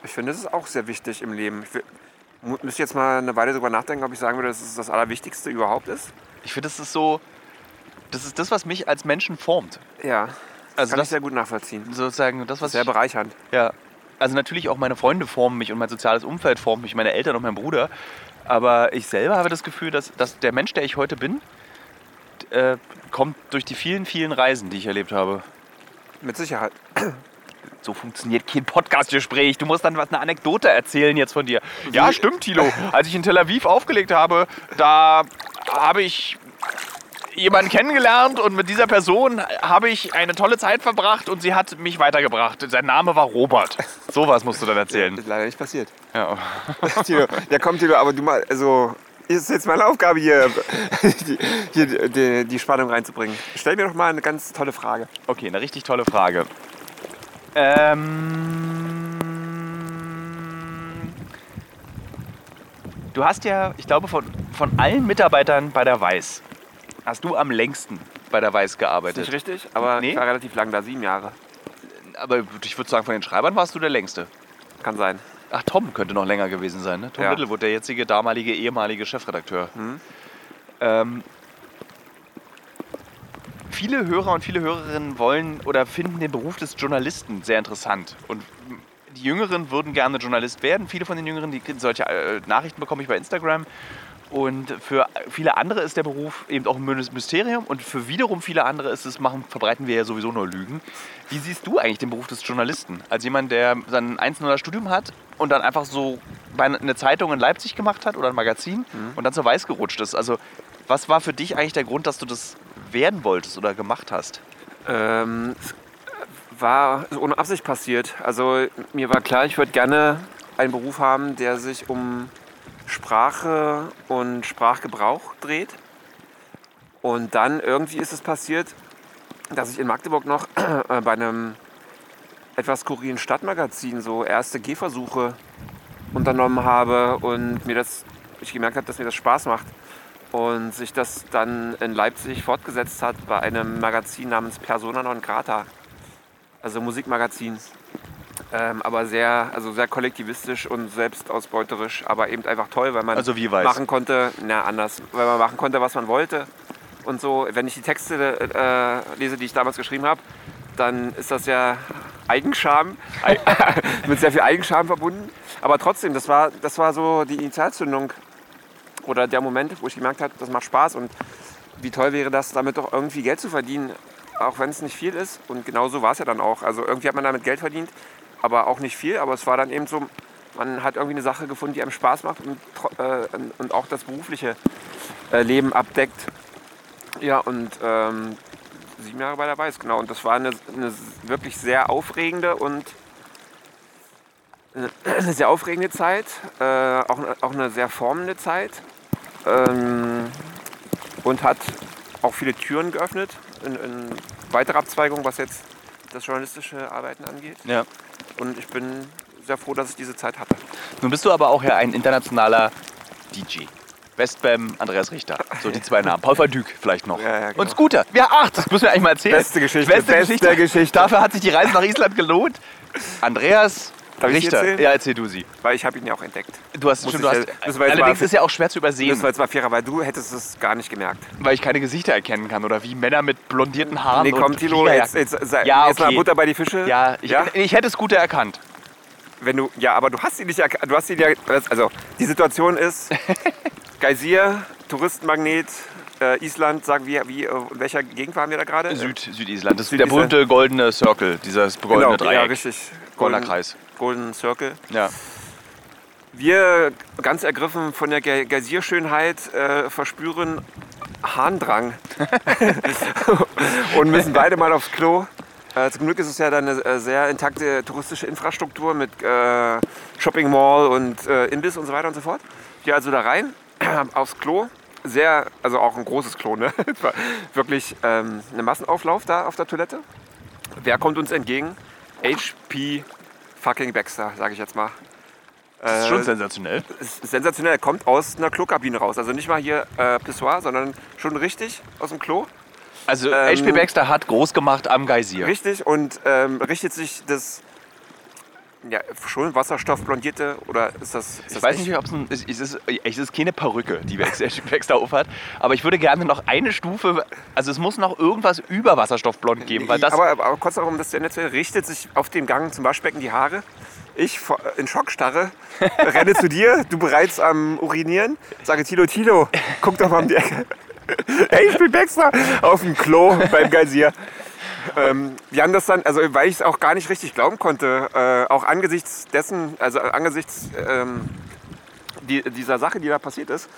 Ich finde, das ist auch sehr wichtig im Leben. Ich müsste jetzt mal eine Weile darüber nachdenken, ob ich sagen würde, dass es das Allerwichtigste überhaupt ist. Ich finde, das ist so, das ist das, was mich als Menschen formt. Ja, Also kann das ich sehr gut nachvollziehen. sozusagen das, was Sehr ich, bereichernd. ja, also natürlich auch meine Freunde formen mich und mein soziales Umfeld formt mich, meine Eltern und mein Bruder. Aber ich selber habe das Gefühl, dass, dass der Mensch, der ich heute bin, äh, kommt durch die vielen, vielen Reisen, die ich erlebt habe. Mit Sicherheit. So funktioniert kein Podcastgespräch. Du musst dann was eine Anekdote erzählen jetzt von dir. Ja, stimmt, Thilo. Als ich in Tel Aviv aufgelegt habe, da habe ich jemanden kennengelernt und mit dieser Person habe ich eine tolle Zeit verbracht und sie hat mich weitergebracht. Sein Name war Robert. Sowas musst du dann erzählen. Ist leider nicht passiert. Ja. Tilo, ja komm Tilo, aber du mal, also ist jetzt meine Aufgabe hier, die, hier die, die Spannung reinzubringen. Stell mir doch mal eine ganz tolle Frage. Okay, eine richtig tolle Frage. Ähm, du hast ja, ich glaube, von, von allen Mitarbeitern bei der Weiß hast du am längsten bei der Weiß Ist gearbeitet. nicht richtig, aber Nee. ich war relativ lang da, sieben Jahre. Aber ich würde sagen, von den Schreibern warst du der längste. Kann sein. Ach, Tom könnte noch länger gewesen sein, ne? Tom Ja. Littlewood, der jetzige, damalige, ehemalige Chefredakteur. Mhm. Ähm, viele Hörer und viele Hörerinnen wollen oder finden den Beruf des Journalisten sehr interessant. Und die Jüngeren würden gerne Journalist werden. Viele von den Jüngeren, die solche äh, Nachrichten bekomme ich bei Instagram. Und für viele andere ist der Beruf eben auch ein Mysterium. Und für wiederum viele andere ist es, machen, verbreiten wir ja sowieso nur Lügen. Wie siehst du eigentlich den Beruf des Journalisten? Als jemand, der sein 1-0er Studium hat und dann einfach so eine Zeitung in Leipzig gemacht hat oder ein Magazin und dann zur Weiß gerutscht ist. Also was war für dich eigentlich der Grund, dass du das werden wolltest oder gemacht hast? Ähm, es war ohne Absicht passiert. Also mir war klar, ich würde gerne einen Beruf haben, der sich um Sprache und Sprachgebrauch dreht. Und dann irgendwie ist es passiert, dass ich in Magdeburg noch äh, bei einem etwas skurrilen Stadtmagazin so erste Gehversuche unternommen habe und mir das, ich gemerkt habe, dass mir das Spaß macht. Und sich das dann in Leipzig fortgesetzt hat bei einem Magazin namens Persona non grata, also Musikmagazin. Ähm, aber sehr, also sehr kollektivistisch und selbstausbeuterisch, aber eben einfach toll, weil man Also machen konnte, na anders, weil man machen konnte, was man wollte. Und so, wenn ich die Texte äh, lese, die ich damals geschrieben habe, dann ist das ja Eigenscham, mit sehr viel Eigenscham verbunden. Aber trotzdem, das war, das war so die Initialzündung oder der Moment, wo ich gemerkt habe, das macht Spaß und wie toll wäre das, damit doch irgendwie Geld zu verdienen, auch wenn es nicht viel ist. Und genau so war es ja dann auch. Also irgendwie hat man damit Geld verdient, aber auch nicht viel. Aber es war dann eben so, man hat irgendwie eine Sache gefunden, die einem Spaß macht und, äh, und auch das berufliche äh, Leben abdeckt. Ja, und ähm, sieben Jahre bei der Weiß, genau. Und das war eine, eine wirklich sehr aufregende und eine sehr aufregende Zeit, äh, auch, auch eine sehr formende Zeit ähm, und hat auch viele Türen geöffnet in, in weitere Abzweigungen, was jetzt das journalistische Arbeiten angeht. Ja. Und ich bin sehr froh, dass ich diese Zeit hatte. Nun bist du aber auch ja ein internationaler DJ. Westbam, Andreas Richter. So die zwei Namen. Paul Verdyk vielleicht noch. Ja, ja, genau. Und Scooter. Ja, ach, das müssen wir eigentlich mal erzählen. Beste Geschichte, Beste, beste Geschichte. Geschichte. Dafür hat sich die Reise nach Island gelohnt. Andreas Darf ich Richter. erzählen? Ja, erzähl du sie. Weil ich habe ihn ja auch entdeckt. Du hast, stimmt, ich du ja- hast jetzt allerdings ist ja auch schwer zu übersehen, Das war jetzt mal fairer, weil du hättest es gar nicht gemerkt. weil ich keine Gesichter erkennen kann oder wie Männer mit blondierten Haaren Nee, komm, Tilo, jetzt, jetzt, sei- Ja, jetzt mal okay. Butter bei die Fische. Ja, ich, ja? ich hätte Scooter erkannt. Wenn du, ja, aber du hast ihn nicht erkannt. Du hast ihn ja, also die Situation ist, Geysir, Touristenmagnet, äh, Island, sagen wir, wie, äh, in welcher Gegend waren wir da gerade? Süd, Südisland. Das ist der Südisland. berühte goldene Circle, dieses goldene genau, Dreieck. ja, richtig. Golden- Kreis. Golden Circle. Ja. Wir, ganz ergriffen von der Ge- Geysirschönheit, äh, verspüren Harndrang und müssen beide mal aufs Klo. Äh, zum Glück ist es ja dann eine äh, sehr intakte touristische Infrastruktur mit äh, Shopping Mall und äh, Imbiss und so weiter und so fort. Wir also da rein, aufs Klo. Sehr, also auch ein großes Klo, ne? Wirklich ähm, ein Massenauflauf da auf der Toilette. Wer kommt uns entgegen? HP fucking Baxter, sage ich jetzt mal. Das ist schon sensationell. ist sensationell. Kommt aus einer Klokabine raus. Also nicht mal hier äh, Pissoir, sondern schon richtig aus dem Klo. Also Ähm, HP Baxter hat groß gemacht am Geysir. Richtig und ähm, richtet sich das ja, schon wasserstoffblondierte oder ist das, ist Ich das weiß echt? nicht, ob es ein, es ist, es ist keine Perücke, die HP Baxter aufhat, aber ich würde gerne noch eine Stufe, also es muss noch irgendwas über Wasserstoffblond geben, weil das aber, aber kurz darum, dass der Netz richtet sich auf dem Gang zum Waschbecken die Haare. Ich in Schockstarre renne zu dir, du bereits am Urinieren, sage Tilo, Tilo, guck doch mal um die Ecke. Hey, ich bin Baxter auf dem Klo beim Geysir. Ähm, wir haben das dann, also weil ich es auch gar nicht richtig glauben konnte, äh, auch angesichts dessen, also angesichts ähm, die, dieser Sache, die da passiert ist,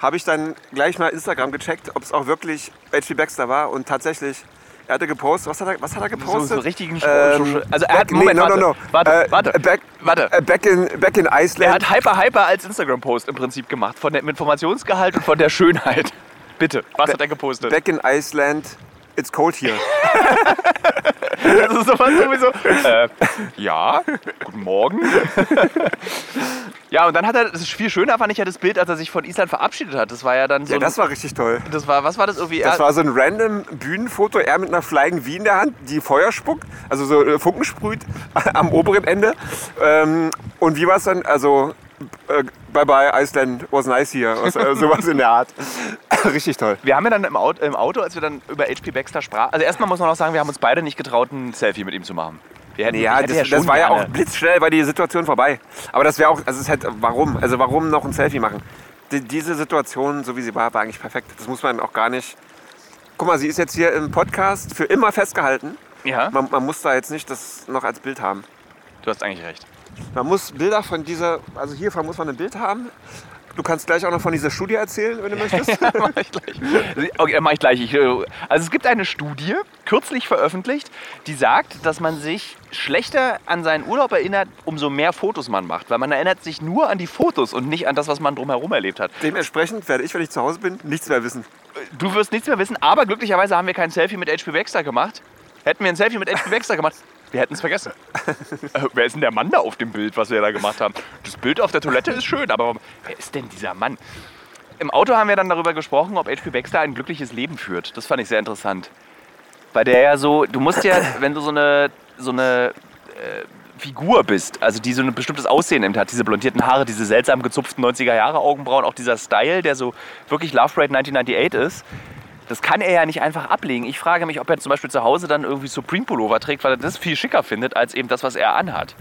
habe ich dann gleich mal Instagram gecheckt, ob es auch wirklich H.P. Baxter war und tatsächlich, er hatte gepostet, was hat er, was hat er so, gepostet? so einen richtigen Ähm, Also er back, hat, Moment, nee, no, warte, no, no. warte, Äh, warte, Back, warte. äh, back, in, back in Er Iceland. hat Hyper Hyper als Instagram-Post im Prinzip gemacht, von dem Informationsgehalt und von der Schönheit. Bitte, was hat er gepostet? back in Iceland, it's cold here. Das ist sowas sowieso. Äh, ja, guten Morgen. ja, und dann hat er, das ist viel schöner fand ich ja das Bild, als er sich von Island verabschiedet hat. Das war ja dann so. Ja, ein- das war richtig toll. das war, was war das irgendwie? Das Er- war so ein random Bühnenfoto, er mit einer Flying V in der Hand, die Feuer spuckt, also so äh, Funken sprüht am oberen Ende. Ähm, und wie war es dann? Also, bye bye, Iceland was nice here. Was, äh, sowas in der Art. Richtig toll. Wir haben ja dann im Auto, im Auto, als wir dann über HP Baxter sprachen, also erstmal muss man auch sagen, wir haben uns beide nicht getraut, ein Selfie mit ihm zu machen. Wir hätten, Ja, hätte das, schon das war ja auch blitzschnell, war die Situation vorbei. Aber das wäre auch, also es halt, warum? Also warum noch ein Selfie machen? Die, diese Situation, so wie sie war, war eigentlich perfekt. Das muss man auch gar nicht. Guck mal, sie ist jetzt hier im Podcast für immer festgehalten. Ja, Man, man muss da jetzt nicht das noch als Bild haben. du hast eigentlich recht. Man muss Bilder von dieser, also hiervon muss man ein Bild haben. Du kannst gleich auch noch von dieser Studie erzählen, wenn du möchtest. mach ich gleich. Okay, mach ich gleich. Ich, äh, also es gibt eine Studie, kürzlich veröffentlicht, die sagt, dass man sich schlechter an seinen Urlaub erinnert, umso mehr Fotos man macht. Weil man erinnert sich nur an die Fotos und nicht an das, was man drumherum erlebt hat. Dementsprechend werde ich, wenn ich zu Hause bin, nichts mehr wissen. Du wirst nichts mehr wissen, aber glücklicherweise haben wir kein Selfie mit HP Baxter gemacht. Hätten wir ein Selfie mit HP Baxter gemacht, wir hätten es vergessen. äh, wer ist denn der Mann da auf dem Bild, was wir da gemacht haben? Das Bild auf der Toilette ist schön, aber wer ist denn dieser Mann? Im Auto haben wir dann darüber gesprochen, ob HP Baxter ein glückliches Leben führt. Das fand ich sehr interessant. Weil der ja so, du musst ja, wenn du so eine, so eine äh, Figur bist, also die so ein bestimmtes Aussehen eben hat, diese blondierten Haare, diese seltsam gezupften 90er Jahre Augenbrauen, auch dieser Style, der so wirklich Love Parade 1998 ist, das kann er ja nicht einfach ablegen. Ich frage mich, ob er zum Beispiel zu Hause dann irgendwie Supreme Pullover trägt, weil er das viel schicker findet, als eben das, was er anhat.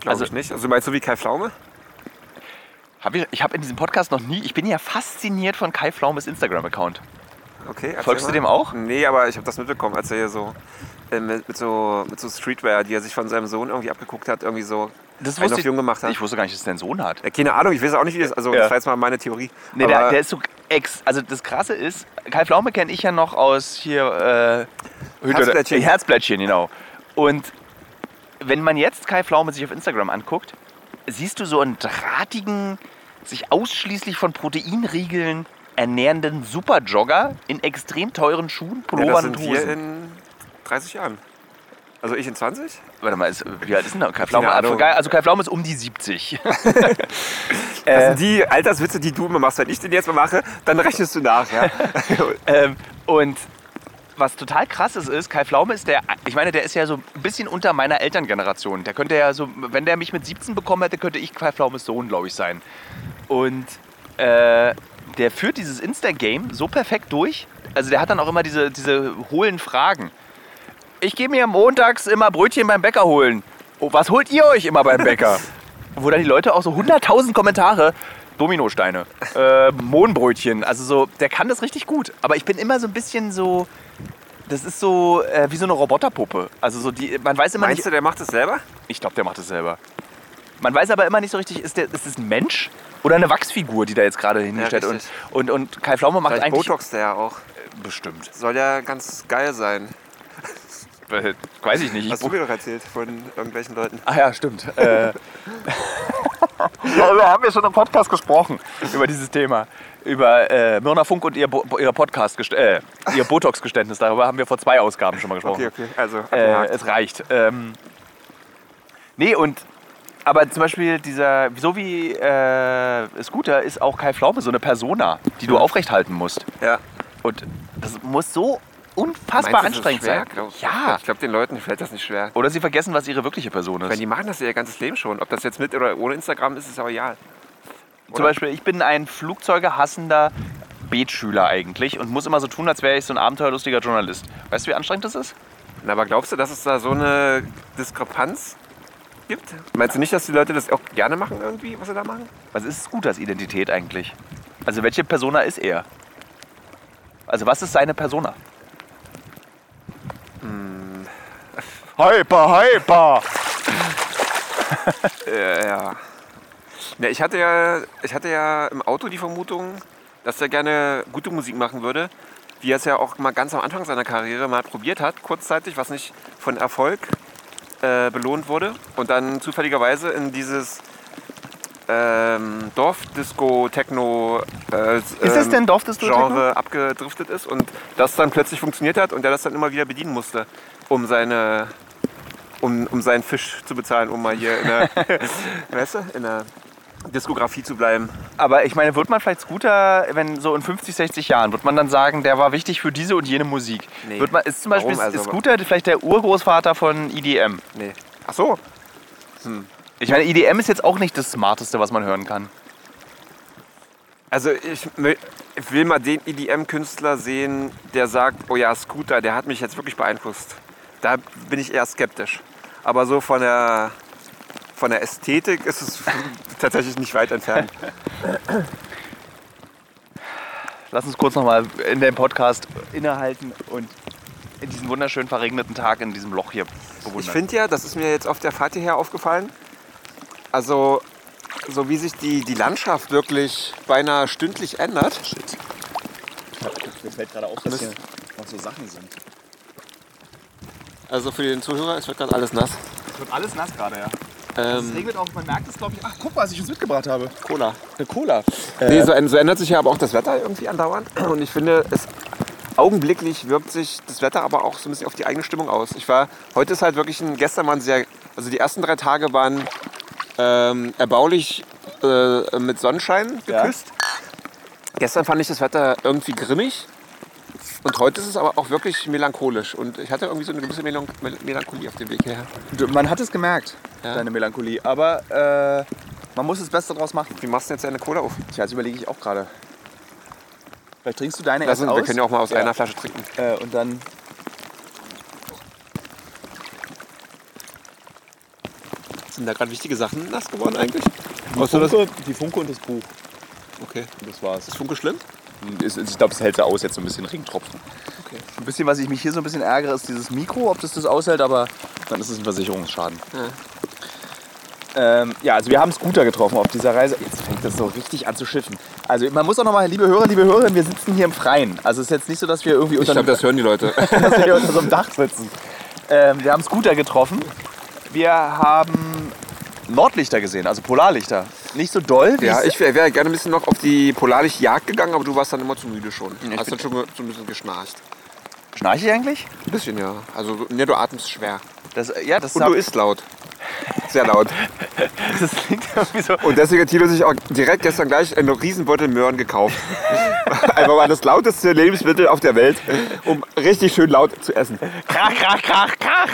Glaube Also- ich nicht. Also meinst du wie Kai Pflaume? Hab ich ich habe in diesem Podcast noch nie, ich bin ja fasziniert von Kai Pflaumes Instagram-Account. Okay, Folgst du mal. dem auch? Nee, aber ich habe das mitbekommen, als er hier so, äh, mit, mit so mit so Streetwear, die er sich von seinem Sohn irgendwie abgeguckt hat, irgendwie so Das wusste ich, jung gemacht hat. ich wusste gar nicht, dass er einen Sohn hat. Ja, keine Ahnung, ich weiß auch nicht, wie das Also Ja. das war jetzt mal meine Theorie. Nee, der, der ist so ex. Also das Krasse ist, Kai Pflaume kenne ich ja noch aus hier äh, Herzblättchen. Herzblättchen, genau. Und wenn man jetzt Kai Pflaume sich auf Instagram anguckt, siehst du so einen drahtigen, sich ausschließlich von Proteinriegeln ernährenden Superjogger in extrem teuren Schuhen, ja, das Pullovern sind und wir Hosen. in 30 Jahren. Also ich in 20? Warte mal, ist, wie alt ist denn da Kai Pflaume? Ahnung. Also Kai Pflaume ist um die 70. Das Äh. sind die Alterswitze, die du immer machst. Wenn ich den jetzt mal mache, dann rechnest du nach. Ja? Ähm, und was total krass ist, ist, Kai Pflaume ist der, ich meine, der ist ja so ein bisschen unter meiner Elterngeneration. Der könnte ja so, wenn der mich mit 17 bekommen hätte, könnte ich Kai Pflaumes Sohn, glaube ich, sein. Und äh, der führt dieses Insta-Game so perfekt durch. Also der hat dann auch immer diese, diese hohlen Fragen. Ich gehe mir montags immer Brötchen beim Bäcker holen. Oh, was holt ihr euch immer beim Bäcker? Wo dann die Leute auch so 100.000 Kommentare, Dominosteine, äh, Mohnbrötchen, also so, der kann das richtig gut. Aber ich bin immer so ein bisschen so, das ist so äh, wie so eine Roboterpuppe. Also so die, man weiß immer Meinst nicht, du, der macht das selber? ich glaube, der macht es selber. Man weiß aber immer nicht so richtig, ist, der, ist das ein Mensch oder eine Wachsfigur, die da jetzt gerade hingestellt und, richtig. und, und Kai Pflaume macht Vielleicht eigentlich... Botox der ja auch. Bestimmt. Soll ja ganz geil sein. Äh, Weiß ich nicht. Ich Hast du mir doch erzählt von irgendwelchen Leuten. Ach ja, stimmt. Äh, ja, wir haben ja schon im Podcast gesprochen über dieses Thema. Über äh, Myrna Funk und ihr, Bo ihr Podcast, äh, ihr Botox-Geständnis. Darüber haben wir vor zwei Ausgaben schon mal gesprochen. Okay, okay. Also, Äh, es reicht. Ähm, nee, und aber zum Beispiel dieser, so wie äh, Scooter ist auch Kai Pflaume so eine Persona, die du aufrechthalten musst. ja. Und das muss so unfassbar Meinst anstrengend schwer? sein. Glaub- Ja. Ich glaube, den Leuten fällt das nicht schwer. Oder sie vergessen, was ihre wirkliche Person ist. Wenn die machen das ihr ganzes Leben schon. Ob das jetzt mit oder ohne Instagram ist, ist aber egal. Zum Oder? Beispiel, ich bin ein Flugzeuge-hassender Beetschüler eigentlich und muss immer so tun, als wäre ich so ein abenteuerlustiger Journalist. Weißt du, wie anstrengend das ist? Na, aber glaubst du, dass es da so eine Diskrepanz gibt? Meinst du nicht, dass die Leute das auch gerne machen irgendwie, was sie da machen? Was ist Scooters Identität eigentlich? Also welche Persona ist er? Also was ist seine Persona? Hyper, hyper! Äh, ja. ja ich, hatte ja. Ich hatte ja im Auto die Vermutung, dass er gerne gute Musik machen würde. Wie er es ja auch mal ganz am Anfang seiner Karriere mal probiert hat, kurzzeitig, was nicht von Erfolg äh, belohnt wurde. Und dann zufälligerweise in dieses ähm, Dorfdisco, Techno äh, Ist es ähm, denn Dorfdisco, Genre abgedriftet ist und das dann plötzlich funktioniert hat und er das dann immer wieder bedienen musste, um seine um, um seinen Fisch zu bezahlen, um mal hier in der, weißt du, in der Diskografie zu bleiben. Aber ich meine, wird man vielleicht Scooter, wenn so in 50, 60 Jahren, wird man dann sagen, der war wichtig für diese und jene Musik? Nee. Wird man, ist zum Beispiel? Also, ist Scooter vielleicht der Urgroßvater von EDM? Nee. Ach so. Ich meine, EDM ist jetzt auch nicht das Smarteste, was man hören kann. Also ich, ich will mal den EDM-Künstler sehen, der sagt, oh ja, Scooter, der hat mich jetzt wirklich beeinflusst. Da bin ich eher skeptisch. Aber so von der, von der Ästhetik ist es tatsächlich nicht weit entfernt. Lass uns kurz nochmal in dem Podcast innehalten und in diesen wunderschön verregneten Tag in diesem Loch hier bewundern. Ich finde ja, das ist mir jetzt auf der Fahrt hierher aufgefallen, also so wie sich die, die Landschaft wirklich beinahe stündlich ändert. Shit. Mir fällt gerade auf, dass hier noch so Sachen sind. Also für den Zuhörer, es wird gerade alles nass. Es wird alles nass gerade, ja. Ähm, regnet auch, man merkt es, glaube ich. Ach, guck, was ich uns mitgebracht habe. Cola. Eine Cola. Nee, so, so ändert sich ja aber auch das Wetter irgendwie andauernd. Und ich finde, es augenblicklich wirkt sich das Wetter aber auch so ein bisschen auf die eigene Stimmung aus. Ich war, heute ist halt wirklich ein, gestern waren sehr, also die ersten drei Tage waren ähm, erbaulich äh, mit Sonnenschein Ja. geküsst. Gestern fand ich das Wetter irgendwie grimmig. Und heute ist es aber auch wirklich melancholisch. Und ich hatte irgendwie so eine gewisse Melan Mel- Melancholie auf dem Weg hierher. Man hat es gemerkt, Ja. deine Melancholie. Aber äh, man muss das Beste draus machen. Wie machst du denn jetzt eine Cola auf? Tja, das überlege ich auch gerade. Vielleicht trinkst du deine Lass erst uns, aus. wir können ja auch mal aus Ja. einer Flasche trinken. Äh, und dann. Sind da gerade wichtige Sachen nass geworden eigentlich? Außer das? Funke, die Funke und das Buch. Okay. Das war's. Ist Funke schlimm? Ist- Ich glaube, es hält so aus, jetzt so ein bisschen Regentropfen. Okay. Ein bisschen, was ich mich hier so ein bisschen ärgere, ist dieses Mikro, ob das das aushält, aber dann ist es ein Versicherungsschaden. Ja. Ähm, ja, also wir haben Scooter getroffen auf dieser Reise. Jetzt fängt das so richtig an zu schiffen. Also man muss auch nochmal, liebe Hörer, liebe Hörerinnen, wir sitzen hier im Freien. Also es ist jetzt nicht so, dass wir irgendwie Ich unter, glaube, das hören die Leute. dass wir hier unter so einem Dach sitzen. Ähm, wir haben Scooter getroffen. Wir haben Nordlichter gesehen, also Polarlichter. Nicht so doll wie ja, ich wäre wär gerne ein bisschen noch auf die Polarlicht-Jagd gegangen, aber du warst dann immer zu müde schon. ich Hast bin- dann schon ge- so ein bisschen geschnarcht. Schnarche ich eigentlich? Ein bisschen, ja. Also, ne, du atmest schwer. Das, ja, das, Und du isst laut. Sehr laut. das klingt irgendwie so. Und deswegen hat Tilo sich auch direkt gestern gleich einen Riesenbeutel Möhren gekauft. Einfach mal das lauteste Lebensmittel auf der Welt, um richtig schön laut zu essen. Krach, krach, krach, krach.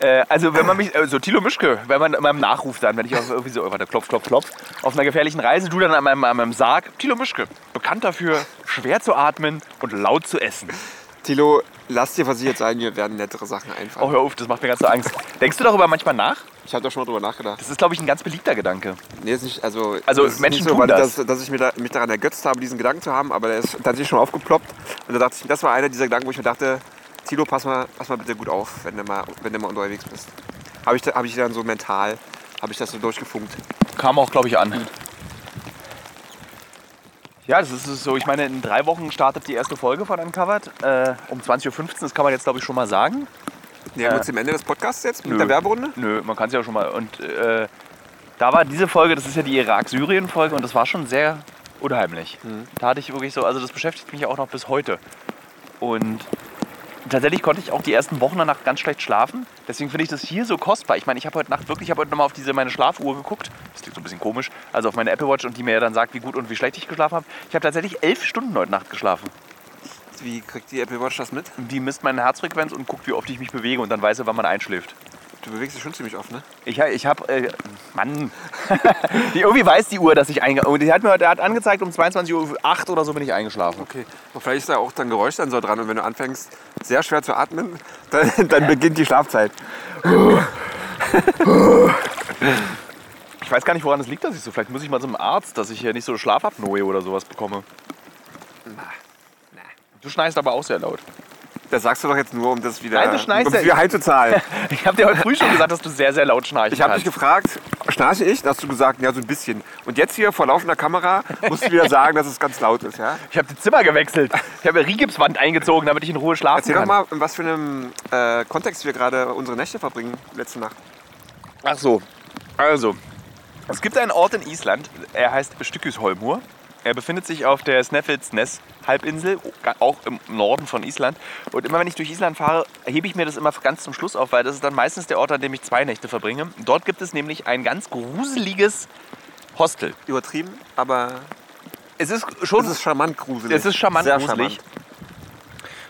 Äh, also wenn man mich, äh, so Thilo Mischke, wenn man in meinem Nachruf dann, wenn ich auf irgendwie so, oh, warte, klopf, klopf, klopf, auf einer gefährlichen Reise, du dann an meinem, an meinem Sarg, Thilo Mischke, bekannt dafür, schwer zu atmen und laut zu essen. Tilo, lass dir versichert sein, mir werden nettere Sachen einfallen. Oh, hör auf, das macht mir ganz so Angst. Denkst du darüber manchmal nach? Ich habe da schon mal drüber nachgedacht. Das ist, glaube ich, ein ganz beliebter Gedanke. Nee, ist nicht, also, Also Menschen nicht so, tun weil das. dass ich mir da, mich daran ergötzt habe, diesen Gedanken zu haben, aber der ist tatsächlich schon aufgeploppt. Und da dachte ich, das war einer dieser Gedanken, wo ich mir dachte, Tilo, pass mal, pass mal bitte gut auf, wenn du mal, wenn du mal unterwegs bist. Habe ich, hab ich dann so mental habe ich das so durchgefunkt. Kam auch, glaube ich, an. Ja, das ist so. Ich meine, in drei Wochen startet die erste Folge von Uncovered. Äh, um 20.15 Uhr, das kann man jetzt, glaube ich, schon mal sagen. Nähern Äh, dem Ende des Podcasts jetzt mit nö. der Werberunde? Nö, man kann es ja schon mal. Und äh, da war diese Folge, das ist ja die Irak-Syrien-Folge und das war schon sehr unheimlich. Da hatte ich wirklich so, also das beschäftigt mich ja auch noch bis heute. Und tatsächlich konnte ich auch die ersten Wochen danach ganz schlecht schlafen. Deswegen finde ich das hier so kostbar. Ich meine, ich habe heute Nacht wirklich, ich habe heute nochmal auf diese meine Schlafuhr geguckt. Das klingt so ein bisschen komisch. Also auf meine Apple Watch und die mir dann sagt, wie gut und wie schlecht ich geschlafen habe. Ich habe tatsächlich elf Stunden heute Nacht geschlafen. Wie kriegt die Apple Watch das mit? Die misst meine Herzfrequenz und guckt, wie oft ich mich bewege und dann weiß er, wann man einschläft. Du bewegst dich schon ziemlich oft, ne? Ich, ich habe, äh, Mann, die, irgendwie weiß die Uhr, dass ich einge... Und die hat mir der hat angezeigt, um 22.08 Uhr oder so bin ich eingeschlafen. Okay. Und vielleicht ist da auch dann Geräuschsensor dran und wenn du anfängst, sehr schwer zu atmen, dann, dann beginnt die Schlafzeit. Ich weiß gar nicht, woran es liegt, dass ich so... Vielleicht muss ich mal zum Arzt, dass ich hier nicht so Schlafapnoe oder sowas bekomme. Du schneist aber auch sehr laut. Das sagst du doch jetzt nur, um das wieder, Nein, du schneist um das wieder heimzuzahlen. Ich habe dir heute früh schon gesagt, dass du sehr, sehr laut schnarchen Ich habe dich gefragt, schnarche ich? Da hast du gesagt, ja, so ein bisschen. Und jetzt hier vor laufender Kamera musst du wieder sagen, dass es ganz laut ist, ja? Ich habe das Zimmer gewechselt. Ich habe eine Rigipswand eingezogen, damit ich in Ruhe schlafen Erzähl kann. doch mal, in was für einem äh, Kontext wir gerade unsere Nächte verbringen, letzte Nacht. Ach so. Also, es gibt einen Ort in Island, er heißt Stykkishólmur. Er befindet sich auf der Snæfellsnes Halbinsel, auch im Norden von Island. Und immer wenn ich durch Island fahre, hebe ich mir das immer ganz zum Schluss auf, weil das ist dann meistens der Ort, an dem ich zwei Nächte verbringe. Dort gibt es nämlich ein ganz gruseliges Hostel. Übertrieben, aber Es ist schon es ist charmant gruselig. Es ist charmant Sehr gruselig.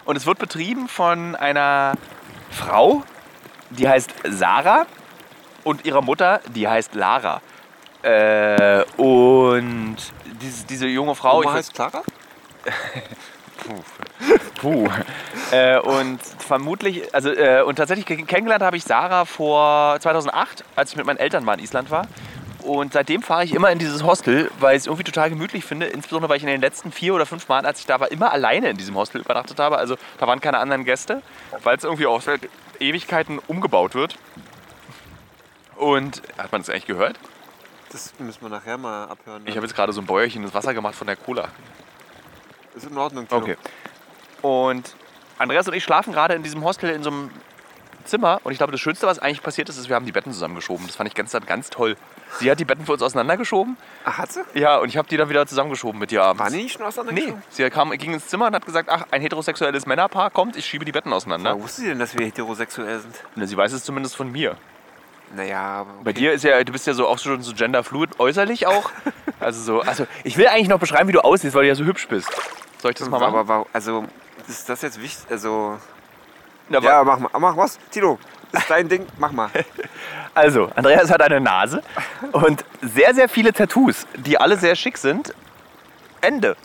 Und es wird betrieben von einer Frau, die heißt Sarah und ihrer Mutter, die heißt Lara. Äh, und diese, diese junge Frau. Oma ich- heißt Clara? Puh. äh, und vermutlich, also äh, und tatsächlich ke- kennengelernt habe ich Sarah vor 2008, als ich mit meinen Eltern mal in Island war. Und seitdem fahre ich immer in dieses Hostel, weil ich es irgendwie total gemütlich finde. Insbesondere, weil ich in den letzten vier oder fünf Mal, als ich da war, immer alleine in diesem Hostel übernachtet habe. Also da waren keine anderen Gäste, weil es irgendwie auch seit Ewigkeiten umgebaut wird. Und hat man das eigentlich gehört? Das müssen wir nachher mal abhören. Ich habe jetzt gerade so ein Bäuerchen ins Wasser gemacht von der Cola. ist in Ordnung, Tilo. Okay. Und Andreas und ich schlafen gerade in diesem Hostel in so einem Zimmer. Und ich glaube, das Schönste, was eigentlich passiert ist, ist, wir haben die Betten zusammengeschoben. Das fand ich ganz, ganz toll. Sie hat die Betten für uns auseinandergeschoben. Ach, hat sie? Ja, und ich habe die dann wieder zusammengeschoben mit ihr abends. War die nicht schon Nee, auseinandergeschoben? sie kam, ging ins Zimmer und hat gesagt, ach, ein heterosexuelles Männerpaar kommt, ich schiebe die Betten auseinander. Woher wusste sie denn, dass wir heterosexuell sind? Na, Sie weiß es zumindest von mir. Naja, aber okay. Bei dir ist ja, du bist ja so auch schon so genderfluid äußerlich auch. Also so, also ich will eigentlich noch beschreiben, wie du aussiehst, weil du ja so hübsch bist. Soll ich das mal machen? Aber, aber also, ist das jetzt wichtig? Also, Na, ja, mach mal. Mach was. Tilo, ist dein Ding, mach mal. Also, Andreas hat eine Nase und sehr, sehr viele Tattoos, die alle sehr schick sind. Ende.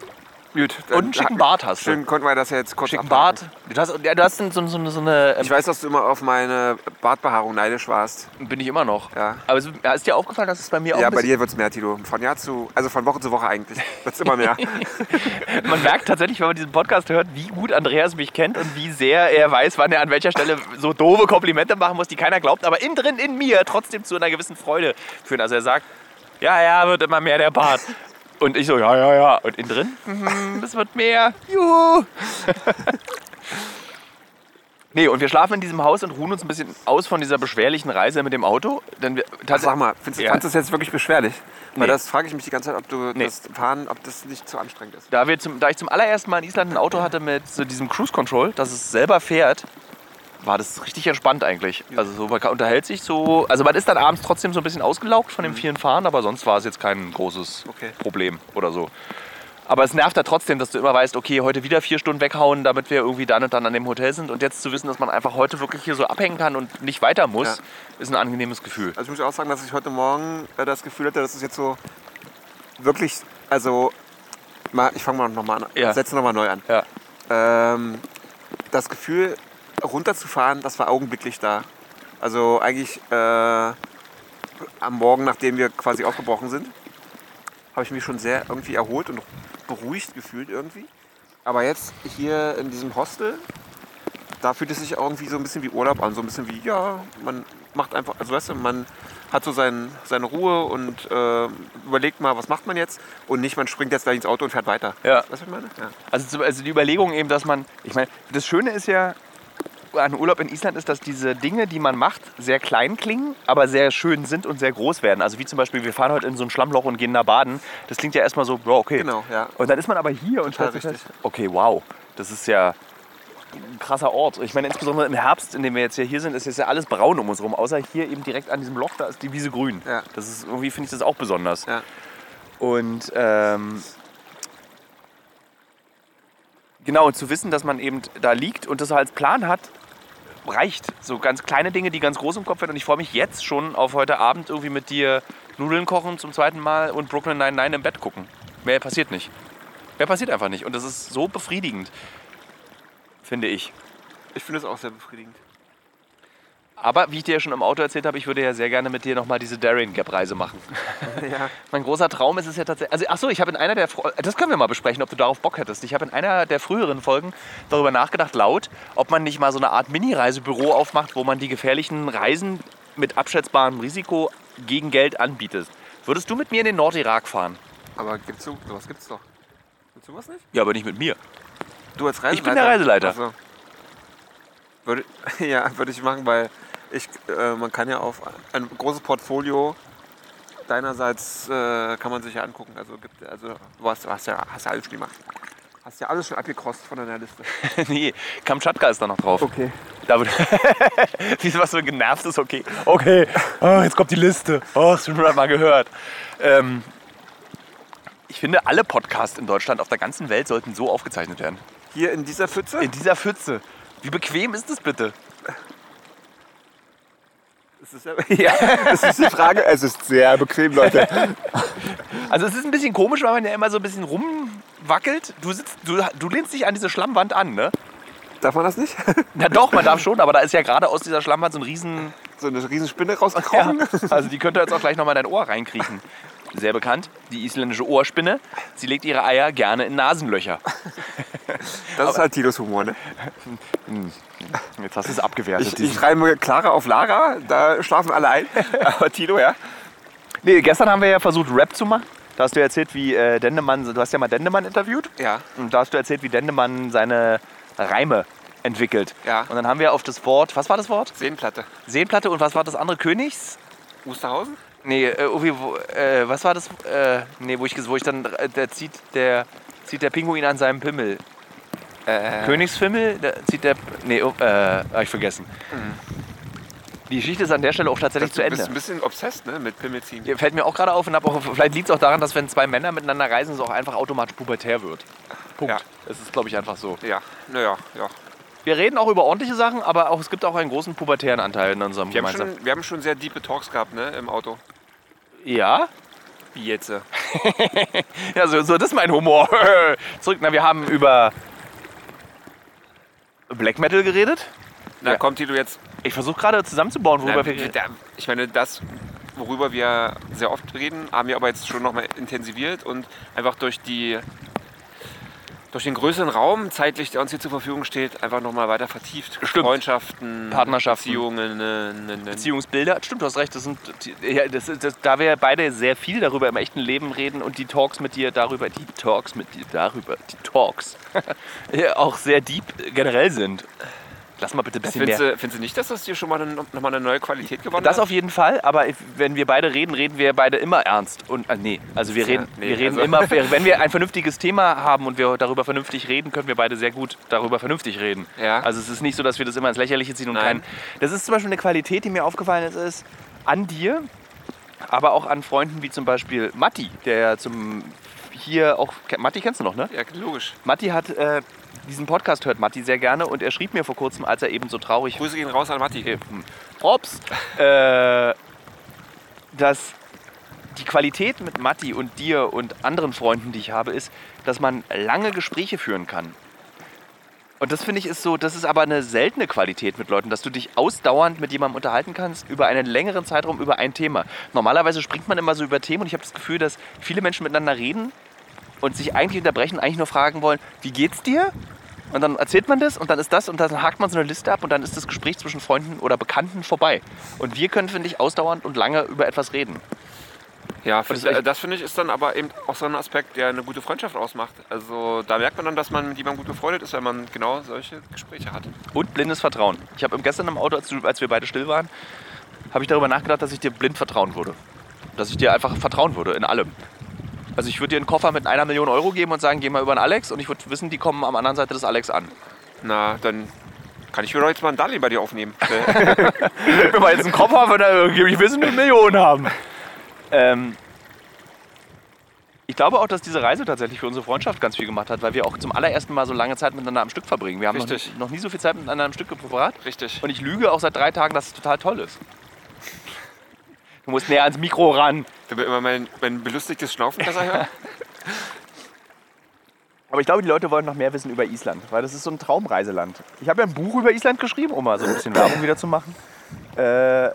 Gut. Und einen schicken Bart hast du. Schön konnten wir das jetzt kurz Schicken abhaken. Bart. Du hast, ja, du hast so, so, so, eine. Ähm, Ich weiß, dass du immer auf meine Bartbehaarung neidisch warst. bin ich immer noch. Ja. Aber es, ja, ist dir aufgefallen, dass es bei mir auch Ja, bei dir wird es mehr, Tilo. Von Jahr zu, also von Woche zu Woche eigentlich. Wird es immer mehr. Man merkt tatsächlich, wenn man diesen Podcast hört, wie gut Andreas mich kennt und wie sehr er weiß, wann er an welcher Stelle so doofe Komplimente machen muss, die keiner glaubt, aber innen drin in mir trotzdem zu einer gewissen Freude führen. Also er sagt, ja, ja, wird immer mehr der Bart. Und ich so, ja, ja, ja. Und innen drin, mhm, es wird mehr. Juhu. Nee, und wir schlafen in diesem Haus und ruhen uns ein bisschen aus von dieser beschwerlichen Reise mit dem Auto. Denn wir, Ach, sag mal, findest du Ja. fandst du das jetzt wirklich beschwerlich? Weil Nee. das frage ich mich die ganze Zeit, ob du Nee. das Fahren, ob das nicht zu anstrengend ist. Da, wir zum, da ich zum allerersten Mal in Island ein Auto hatte mit so diesem Cruise Control, dass es selber fährt, war das richtig entspannt eigentlich. Also so, man unterhält sich so. Also man ist dann abends trotzdem so ein bisschen ausgelaugt von dem vielen Fahren, aber sonst war es jetzt kein großes Okay. Problem oder so. Aber es nervt da trotzdem, dass du immer weißt, okay, heute wieder vier Stunden weghauen, damit wir irgendwie dann und dann an dem Hotel sind. Und jetzt zu wissen, dass man einfach heute wirklich hier so abhängen kann und nicht weiter muss, Ja. ist ein angenehmes Gefühl. Also ich muss auch sagen, dass ich heute Morgen äh, das Gefühl hatte, dass es jetzt so wirklich, also mal, ich fange mal nochmal an, Ja. setze nochmal neu an. Ja. Ähm, das Gefühl, runterzufahren, das war augenblicklich da. Also eigentlich äh, am Morgen, nachdem wir quasi aufgebrochen sind, habe ich mich schon sehr irgendwie erholt und beruhigt gefühlt irgendwie. Aber jetzt hier in diesem Hostel, da fühlt es sich irgendwie so ein bisschen wie Urlaub an. So ein bisschen wie, ja, man macht einfach, also weißt du, man hat so sein, seine Ruhe und äh, überlegt mal, was macht man jetzt und nicht, man springt jetzt gleich ins Auto und fährt weiter. Ja. Weißt du, was ich meine? Ja. Also, also die Überlegung eben, dass man, ich meine, das Schöne ist ja an Urlaub in Island ist, dass diese Dinge, die man macht, sehr klein klingen, aber sehr schön sind und sehr groß werden. Also wie zum Beispiel, wir fahren heute in so ein Schlammloch und gehen da baden. Das klingt ja erstmal so, ja, okay. Genau, ja. Und dann ist man aber hier und stellt sich fest, okay, wow, das ist ja ein krasser Ort. Ich meine, insbesondere im Herbst, in dem wir jetzt hier, sind, ist jetzt ja alles braun um uns rum, außer hier eben direkt an diesem Loch, da ist die Wiese grün. Ja. Das ist irgendwie, finde ich das auch besonders. Ja. Und ähm, genau, zu wissen, dass man eben da liegt und das als Plan hat, reicht. So ganz kleine Dinge, die ganz groß im Kopf werden. Und ich freue mich jetzt schon auf heute Abend irgendwie mit dir Nudeln kochen zum zweiten Mal und Brooklyn Nine-Nine im Bett gucken. Mehr passiert nicht. Mehr passiert einfach nicht. Und das ist so befriedigend, finde ich. Ich finde es auch sehr befriedigend. Aber wie ich dir ja schon im Auto erzählt habe, ich würde ja sehr gerne mit dir nochmal diese Darien Gap Reise machen. Ja. Mein großer Traum ist es ja tatsächlich. Also, ach so, ich habe in einer der. Das können wir mal besprechen, ob du darauf Bock hättest. Ich habe in einer der früheren Folgen darüber nachgedacht, laut, ob man nicht mal so eine Art Mini-Reisebüro aufmacht, wo man die gefährlichen Reisen mit abschätzbarem Risiko gegen Geld anbietet. Würdest du mit mir in den Nordirak fahren? Aber gibt's so, sowas gibt's doch. Gibt's sowas nicht? Ja, aber nicht mit mir. Du als Reiseleiter? Ich bin der Reiseleiter. Ach so. Würde, ja, würde ich machen, weil ich, äh, man kann ja auf ein großes Portfolio deinerseits äh, kann man sich ja angucken. Also, gibt, also du hast, hast, ja, hast ja alles schon gemacht. Hast ja alles schon abgekostet von deiner Liste. nee, Kamtschatka ist da noch drauf. Okay. Da wird Wie was so genervt ist, okay. Okay, oh, jetzt kommt die Liste. Oh, du schon mal gehört. Ähm, ich finde, alle Podcasts in Deutschland auf der ganzen Welt sollten so aufgezeichnet werden. Hier in dieser Pfütze? In dieser Pfütze. Wie bequem ist das bitte? Das ist, ja, das ist die Frage. Es ist sehr bequem, Leute. Also es ist ein bisschen komisch, weil man ja immer so ein bisschen rumwackelt. Du, sitzt, du, du lehnst dich an diese Schlammwand an, ne? Darf man das nicht? Na doch, man darf schon, aber da ist ja gerade aus dieser Schlammwand so ein riesen... So eine riesen Spinne Ja, rausgekrochen? also die könnte jetzt auch gleich nochmal in dein Ohr reinkriechen. Sehr bekannt, die isländische Ohrspinne. Sie legt ihre Eier gerne in Nasenlöcher. Das ist halt Tilos Humor, ne? Jetzt hast du es abgewertet. Ich, ich reime Clara auf Lara, da schlafen alle ein. Aber Tilo, ja. nee, gestern haben wir ja versucht, Rap zu machen. Da hast du erzählt, wie äh, Dendemann, du hast ja mal Dendemann interviewt. Ja. Und da hast du erzählt, wie Dendemann seine Reime entwickelt. Ja. Und dann haben wir auf das Wort, was war das Wort? Seenplatte. Seenplatte und was war das andere? Königs? Wusterhausen? Nee, äh, irgendwie, wo, äh, was war das? Äh, nee, wo ich, wo ich dann, äh, der zieht der, zieht der Pinguin an seinem Pimmel. Äh, Königsfimmel, da zieht der, nee, oh, äh, hab ich vergessen. Die Geschichte ist an der Stelle auch tatsächlich zu du bist Ende. ein bisschen obsessed, ne? Mit Pimmelziehen. Hier Fällt mir auch gerade auf und auch, vielleicht liegt es auch daran, dass wenn zwei Männer miteinander reisen, es auch einfach automatisch pubertär wird. Punkt. Ja. Es ist, glaube ich, einfach so. Ja, naja, ja. Wir reden auch über ordentliche Sachen, aber auch, es gibt auch einen großen pubertären Anteil in unserem Wir haben, gemeinsamen. schon, wir haben schon sehr diepe Talks gehabt, ne? Im Auto. Ja? Wie jetzt? äh? Ja, so, so das ist mein Humor. Zurück, na, wir haben über Black Metal geredet. Na, Ja. kommt Tilo jetzt. Ich versuche gerade zusammenzubauen, worüber Na, wir reden. da, ich meine, das, worüber wir sehr oft reden, haben wir aber jetzt schon nochmal intensiviert und einfach durch die durch den größeren Raum zeitlich, der uns hier zur Verfügung steht, einfach nochmal weiter vertieft. Stimmt. Freundschaften, Partnerschaften. Beziehungen. Ne, ne, ne. Beziehungsbilder. Stimmt, du hast recht. Das sind, ja, das, das, da wir beide sehr viel darüber im echten Leben reden und die Talks mit dir darüber, die Talks mit dir darüber, die Talks auch sehr deep generell sind. Lass mal bitte ein bisschen Findest mehr. du, findest du nicht, dass das hier schon mal eine, nochmal eine neue Qualität gewonnen Das hat? auf jeden Fall, aber wenn wir beide reden, reden wir beide immer ernst. Und, äh, nee, also wir Ja, reden, nee, wir reden also- immer, wenn wir ein vernünftiges Thema haben und wir darüber vernünftig reden, können wir beide sehr gut darüber vernünftig reden. Ja. Also es ist nicht so, dass wir das immer ins Lächerliche ziehen und Nein. kein. Das ist zum Beispiel eine Qualität, die mir aufgefallen ist, ist an dir, aber auch an Freunden wie zum Beispiel Matti, der ja zum hier auch. Matti kennst du noch, ne? Ja, logisch. Matti hat äh, diesen Podcast hört Matti sehr gerne und er schrieb mir vor kurzem, als er eben so traurig Grüße gehen raus an Matti. Okay, hm. Props. äh, dass die Qualität mit Matti und dir und anderen Freunden, die ich habe, ist, dass man lange Gespräche führen kann. Und das finde ich ist so, das ist aber eine seltene Qualität mit Leuten, dass du dich ausdauernd mit jemandem unterhalten kannst über einen längeren Zeitraum über ein Thema. Normalerweise springt man immer so über Themen und ich habe das Gefühl, dass viele Menschen miteinander reden und sich eigentlich unterbrechen, eigentlich nur fragen wollen, wie geht's dir? Und dann erzählt man das und dann ist das und dann hakt man so eine Liste ab und dann ist das Gespräch zwischen Freunden oder Bekannten vorbei. Und wir können, finde ich, ausdauernd und lange über etwas reden. Ja, das äh, das finde ich ist dann aber eben auch so ein Aspekt, der eine gute Freundschaft ausmacht. Also da merkt man dann, dass man mit jemandem gut befreundet ist, wenn man genau solche Gespräche hat. Und blindes Vertrauen. Ich habe gestern im Auto, als, als wir beide still waren, habe ich darüber nachgedacht, dass ich dir blind vertrauen würde. Dass ich dir einfach vertrauen würde in allem. Also ich würde dir einen Koffer mit einer Million Euro geben und sagen, geh mal über den Alex und ich würde wissen, die kommen am anderen Seite des Alex an. Na, dann kann ich mir doch jetzt mal ein Darlehen bei dir aufnehmen. Gib mir mal jetzt einen Koffer, wenn er irgendwie, will eine Million haben. Ähm, ich glaube auch, dass diese Reise tatsächlich für unsere Freundschaft ganz viel gemacht hat, weil wir auch zum allerersten Mal so lange Zeit miteinander am Stück verbringen. Wir haben noch, noch nie so viel Zeit miteinander am Stück verbracht. Richtig. Und ich lüge auch seit drei Tagen, dass es total toll ist. Du musst näher ans Mikro ran. Wenn wir immer mein, mein belustigtes Schnaufen besser hören. Aber ich glaube, die Leute wollen noch mehr wissen über Island, weil das ist so ein Traumreiseland. Ich habe ja ein Buch über Island geschrieben, um mal so ein bisschen Werbung wieder zu machen, äh,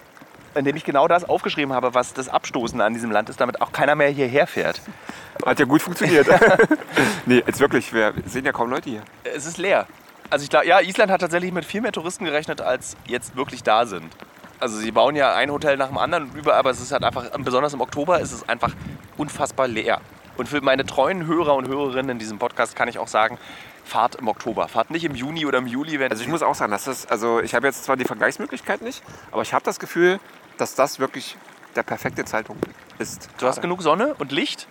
in dem ich genau das aufgeschrieben habe, was das Abstoßen an diesem Land ist, damit auch keiner mehr hierher fährt. Hat ja gut funktioniert. nee, jetzt wirklich, wir sehen ja kaum Leute hier. Es ist leer. Also ich glaube, ja, Island hat tatsächlich mit viel mehr Touristen gerechnet, als jetzt wirklich da sind. Also sie bauen ja ein Hotel nach dem anderen über, aber es ist halt einfach, besonders im Oktober ist es einfach unfassbar leer. Und für meine treuen Hörer und Hörerinnen in diesem Podcast kann ich auch sagen, fahrt im Oktober. Fahrt nicht im Juni oder im Juli, wenn Also ich muss auch sagen, dass das, also ich habe jetzt zwar die Vergleichsmöglichkeit nicht, aber ich habe das Gefühl, dass das wirklich der perfekte Zeitpunkt ist. Du hast genug Sonne und Licht,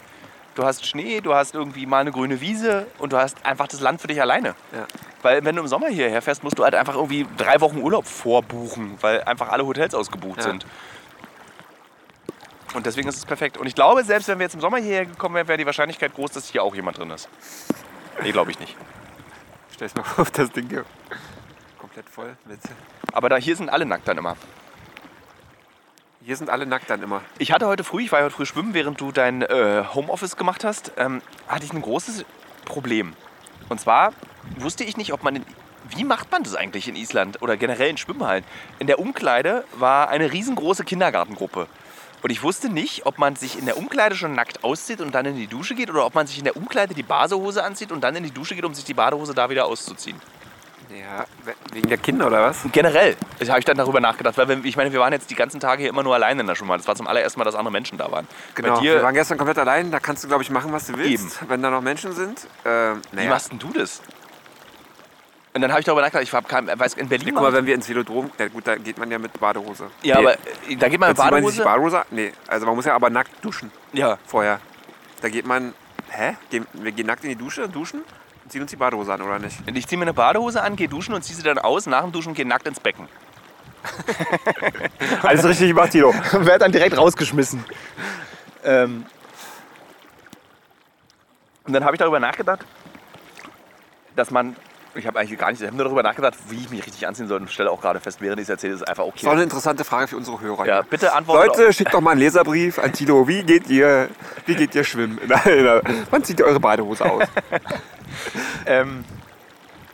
du hast Schnee, du hast irgendwie mal eine grüne Wiese und du hast einfach das Land für dich alleine. Ja. Weil wenn du im Sommer hierher fährst, musst du halt einfach irgendwie drei Wochen Urlaub vorbuchen, weil einfach alle Hotels ausgebucht Ja. sind. Und deswegen ist es perfekt. Und ich glaube, selbst wenn wir jetzt im Sommer hierher gekommen wären, wäre die Wahrscheinlichkeit groß, dass hier auch jemand drin ist. Nee, glaube ich nicht. Stell's mal auf das Ding hier. Komplett voll mit. Aber da hier sind alle nackt dann immer. Hier sind alle nackt dann immer. Ich hatte heute früh, ich war heute früh schwimmen, während du dein äh, Homeoffice gemacht hast, ähm, hatte ich ein großes Problem. Und zwar wusste ich nicht, ob man in, wie macht man das eigentlich in Island oder generell in Schwimmhallen? In der Umkleide war eine riesengroße Kindergartengruppe. Und ich wusste nicht, ob man sich in der Umkleide schon nackt auszieht und dann in die Dusche geht oder ob man sich in der Umkleide die Basehose anzieht und dann in die Dusche geht, um sich die Badehose da wieder auszuziehen. Ja, we- wegen der Kinder oder was? Generell habe ich dann darüber nachgedacht, weil wir, ich meine, wir waren jetzt die ganzen Tage hier immer nur alleine in der Schwimmhalle. Das war zum allerersten Mal, dass andere Menschen da waren. Genau, Bei wir dir, waren gestern komplett allein, da kannst du, glaube ich, machen, was du willst, wenn da noch Menschen sind. Ähm, Wie naja. machst denn du das? Und dann habe ich darüber nachgedacht, ich hab kein, weiß, in Berlin. Guck mal, wenn wir ins Velodrom, na gut, da geht man ja mit Badehose. ja, Nee, aber äh, da geht man mit zieht man sich Badehose. Badehose? Nee, also man muss ja aber nackt duschen Ja, vorher. Da geht man, hä? Wir gehen nackt in die Dusche, duschen ziehen uns die Badehose an, oder nicht? ich ziehe mir eine Badehose an, gehe duschen und ziehe sie dann aus. Nach dem Duschen gehe nackt ins Becken. Alles richtig gemacht, Tilo. Werd dann direkt rausgeschmissen. Ähm, und dann habe ich darüber nachgedacht, dass man. Ich habe eigentlich gar nicht, ich habe nur darüber nachgedacht, wie ich mich richtig anziehen soll und stelle auch gerade fest, während ich es erzähle, ist es einfach Das ist okay. auch eine interessante Frage für unsere Hörer. Ja, bitte antwortet. Leute, schickt doch mal einen Leserbrief an Tilo. Wie geht ihr, wie geht ihr schwimmen? Wann zieht ihr eure Badehose aus? Ähm,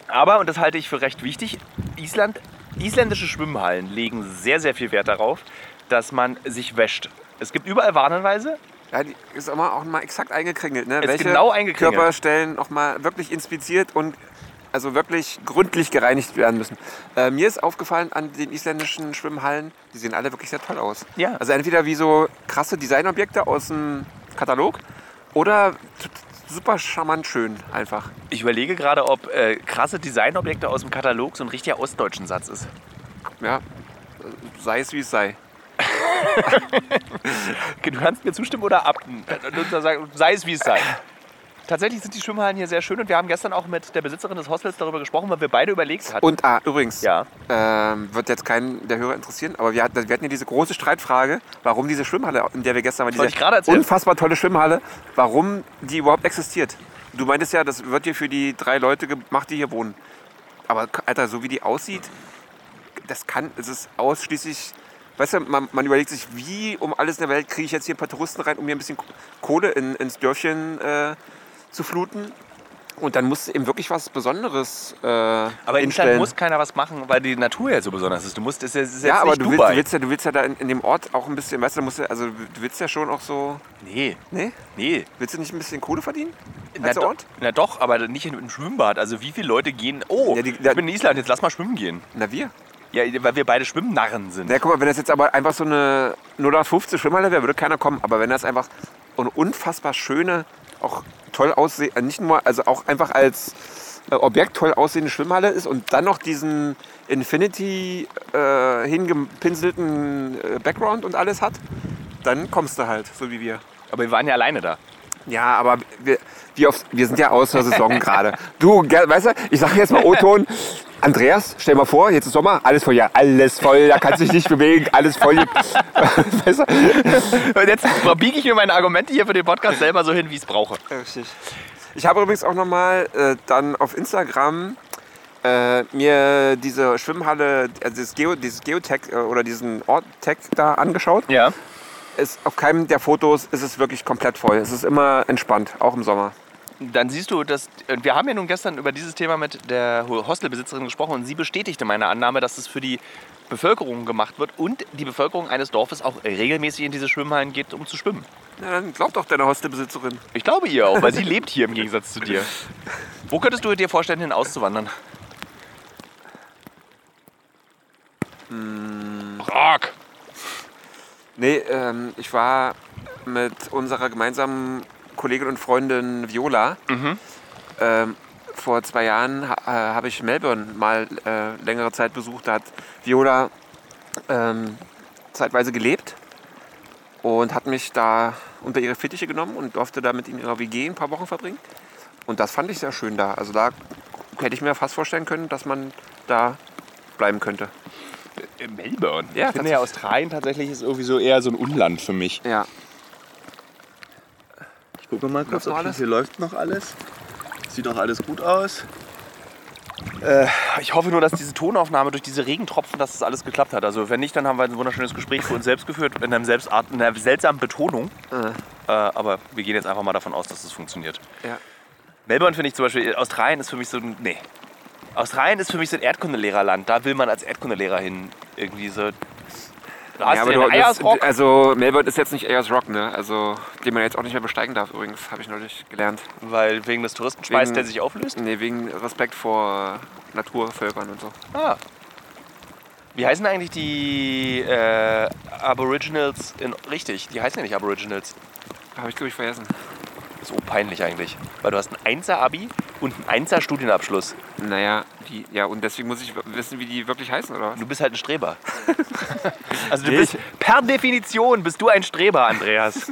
aber, und das halte ich für recht wichtig, Island, isländische Schwimmhallen legen sehr, sehr viel Wert darauf, dass man sich wäscht. Es gibt überall Warnhinweise. Ja, die ist immer auch mal exakt eingekringelt. Ne? Ist Welche genau eingekringelt. Körperstellen auch mal wirklich inspiziert und also wirklich gründlich gereinigt werden müssen. Äh, mir ist aufgefallen an den isländischen Schwimmhallen, die sehen alle wirklich sehr toll aus. Ja. Also entweder wie so krasse Designobjekte aus dem Katalog oder super charmant schön einfach. Ich überlege gerade, ob äh, krasse Designobjekte aus dem Katalog so ein richtiger ostdeutschen Satz ist. Ja, sei es wie es sei. Du kannst mir zustimmen oder ab. Sei es wie es sei. Tatsächlich sind die Schwimmhallen hier sehr schön und wir haben gestern auch mit der Besitzerin des Hostels darüber gesprochen, weil wir beide überlegt hatten. Und ah, übrigens, ja, ähm, wird jetzt keinen der Hörer interessieren, aber wir hatten, wir hatten ja diese große Streitfrage, warum diese Schwimmhalle, in der wir gestern waren, diese unfassbar tolle Schwimmhalle, warum die überhaupt existiert. Du meintest ja, das wird hier für die drei Leute gemacht, die hier wohnen. Aber Alter, so wie die aussieht, das kann, es ist ausschließlich, weißt du, man, man überlegt sich, wie um alles in der Welt kriege ich jetzt hier ein paar Touristen rein, um hier ein bisschen Kohle in, ins Dörfchen äh, zu fluten. Und dann muss eben wirklich was Besonderes äh, aber in Island hinstellen. muss keiner was machen, weil die Natur ja so besonders ist. Du musst, es ist jetzt Ja, aber nicht du willst, Dubai. du, willst ja, du willst ja da in, in dem Ort auch ein bisschen, weißt du, musst ja, also du willst ja schon auch so. nee, Nee? nee. Willst du nicht ein bisschen Kohle verdienen? Na, als do, Ort? na doch, aber nicht in ein Schwimmbad. Also wie viele Leute gehen, oh, Ja, die- ich bin in Island, jetzt lass mal schwimmen gehen. Na, wir. Ja, weil wir beide Schwimmnarren sind. Na, guck mal, wenn das jetzt aber einfach so eine 0815 Schwimmhalle wäre, würde keiner kommen. Aber wenn das einfach eine unfassbar schöne, auch toll aussehende, nicht nur, also auch einfach als äh, Objekt toll aussehende Schwimmhalle ist und dann noch diesen Infinity äh, hingepinselten äh, Background und alles hat, dann kommst du halt, so wie wir. Aber wir waren ja alleine da. Ja, aber wir, wie oft, wir sind ja aus der Saison gerade. Du, weißt du, ich sage jetzt mal O-Ton. Andreas, stell mal vor, jetzt ist Sommer, alles voll, ja, alles voll, da kannst du dich nicht bewegen, alles voll. weißt du? Und jetzt biege ich mir meine Argumente hier für den Podcast selber so hin, wie ich es brauche. Richtig. Ich habe übrigens auch nochmal äh, dann auf Instagram äh, mir diese Schwimmhalle, also dieses, Geo, dieses Geotech äh, oder diesen Ort Tech da angeschaut. Ja. Ist, auf keinem der Fotos ist es wirklich komplett voll. Es ist immer entspannt, auch im Sommer. Dann siehst du, dass und wir haben ja nun gestern über dieses Thema mit der Hostelbesitzerin gesprochen und sie bestätigte meine Annahme, dass es für die Bevölkerung gemacht wird und die Bevölkerung eines Dorfes auch regelmäßig in diese Schwimmhallen geht, um zu schwimmen. Na, dann glaub doch deine Hostelbesitzerin. Ich glaube ihr auch, weil sie lebt hier im Gegensatz zu dir. Wo könntest du dir vorstellen, hin auszuwandern? Rock! Nee, ähm, ich war mit unserer gemeinsamen Kollegin und Freundin Viola. Ähm, vor zwei Jahren ha äh, habe ich Melbourne mal äh, längere Zeit besucht. Da hat Viola ähm, zeitweise gelebt und hat mich da unter ihre Fittiche genommen und durfte da mit in ihrer WG ein paar Wochen verbringen. Und das fand ich sehr schön da. Also da hätte ich mir fast vorstellen können, dass man da bleiben könnte. In Melbourne. Ja, ich finde ja Australien tatsächlich ist irgendwie so eher so ein Unland für mich. Ja, Ich gucke mal kurz, ob das- hier läuft noch alles. Sieht auch alles gut aus. Äh, ich hoffe nur, dass diese Tonaufnahme durch diese Regentropfen, dass das alles geklappt hat. Also wenn nicht, dann haben wir ein wunderschönes Gespräch für uns selbst geführt, in, einem Selbstart, in einer seltsamen Betonung. äh, Äh, aber wir gehen jetzt einfach mal davon aus, dass das funktioniert. ja. Melbourne finde ich zum Beispiel, Australien ist für mich so ein, nee. Australien ist für mich so ein Erdkundelehrerland. Da will man als Erdkundelehrer hin. Irgendwie so. Da ja, aber du, das, also Melbourne ist jetzt nicht Ayers Rock, ne? Also den man jetzt auch nicht mehr besteigen darf übrigens, habe ich neulich gelernt. Weil wegen des Touristenschweiß, Wegen- der sich auflöst. Nee, wegen Respekt vor Naturvölkern und so. Ah. Wie heißen eigentlich die äh, Aboriginals in. Richtig, die heißen ja nicht Aboriginals. Habe ich, glaube ich, vergessen. So peinlich eigentlich. Weil du hast ein 1er-Abi und einen 1er-Studienabschluss. Naja, die, ja, und deswegen muss ich wissen, wie die wirklich heißen, oder was? Du bist halt ein Streber. also du Nee, bist, per Definition bist du ein Streber, Andreas.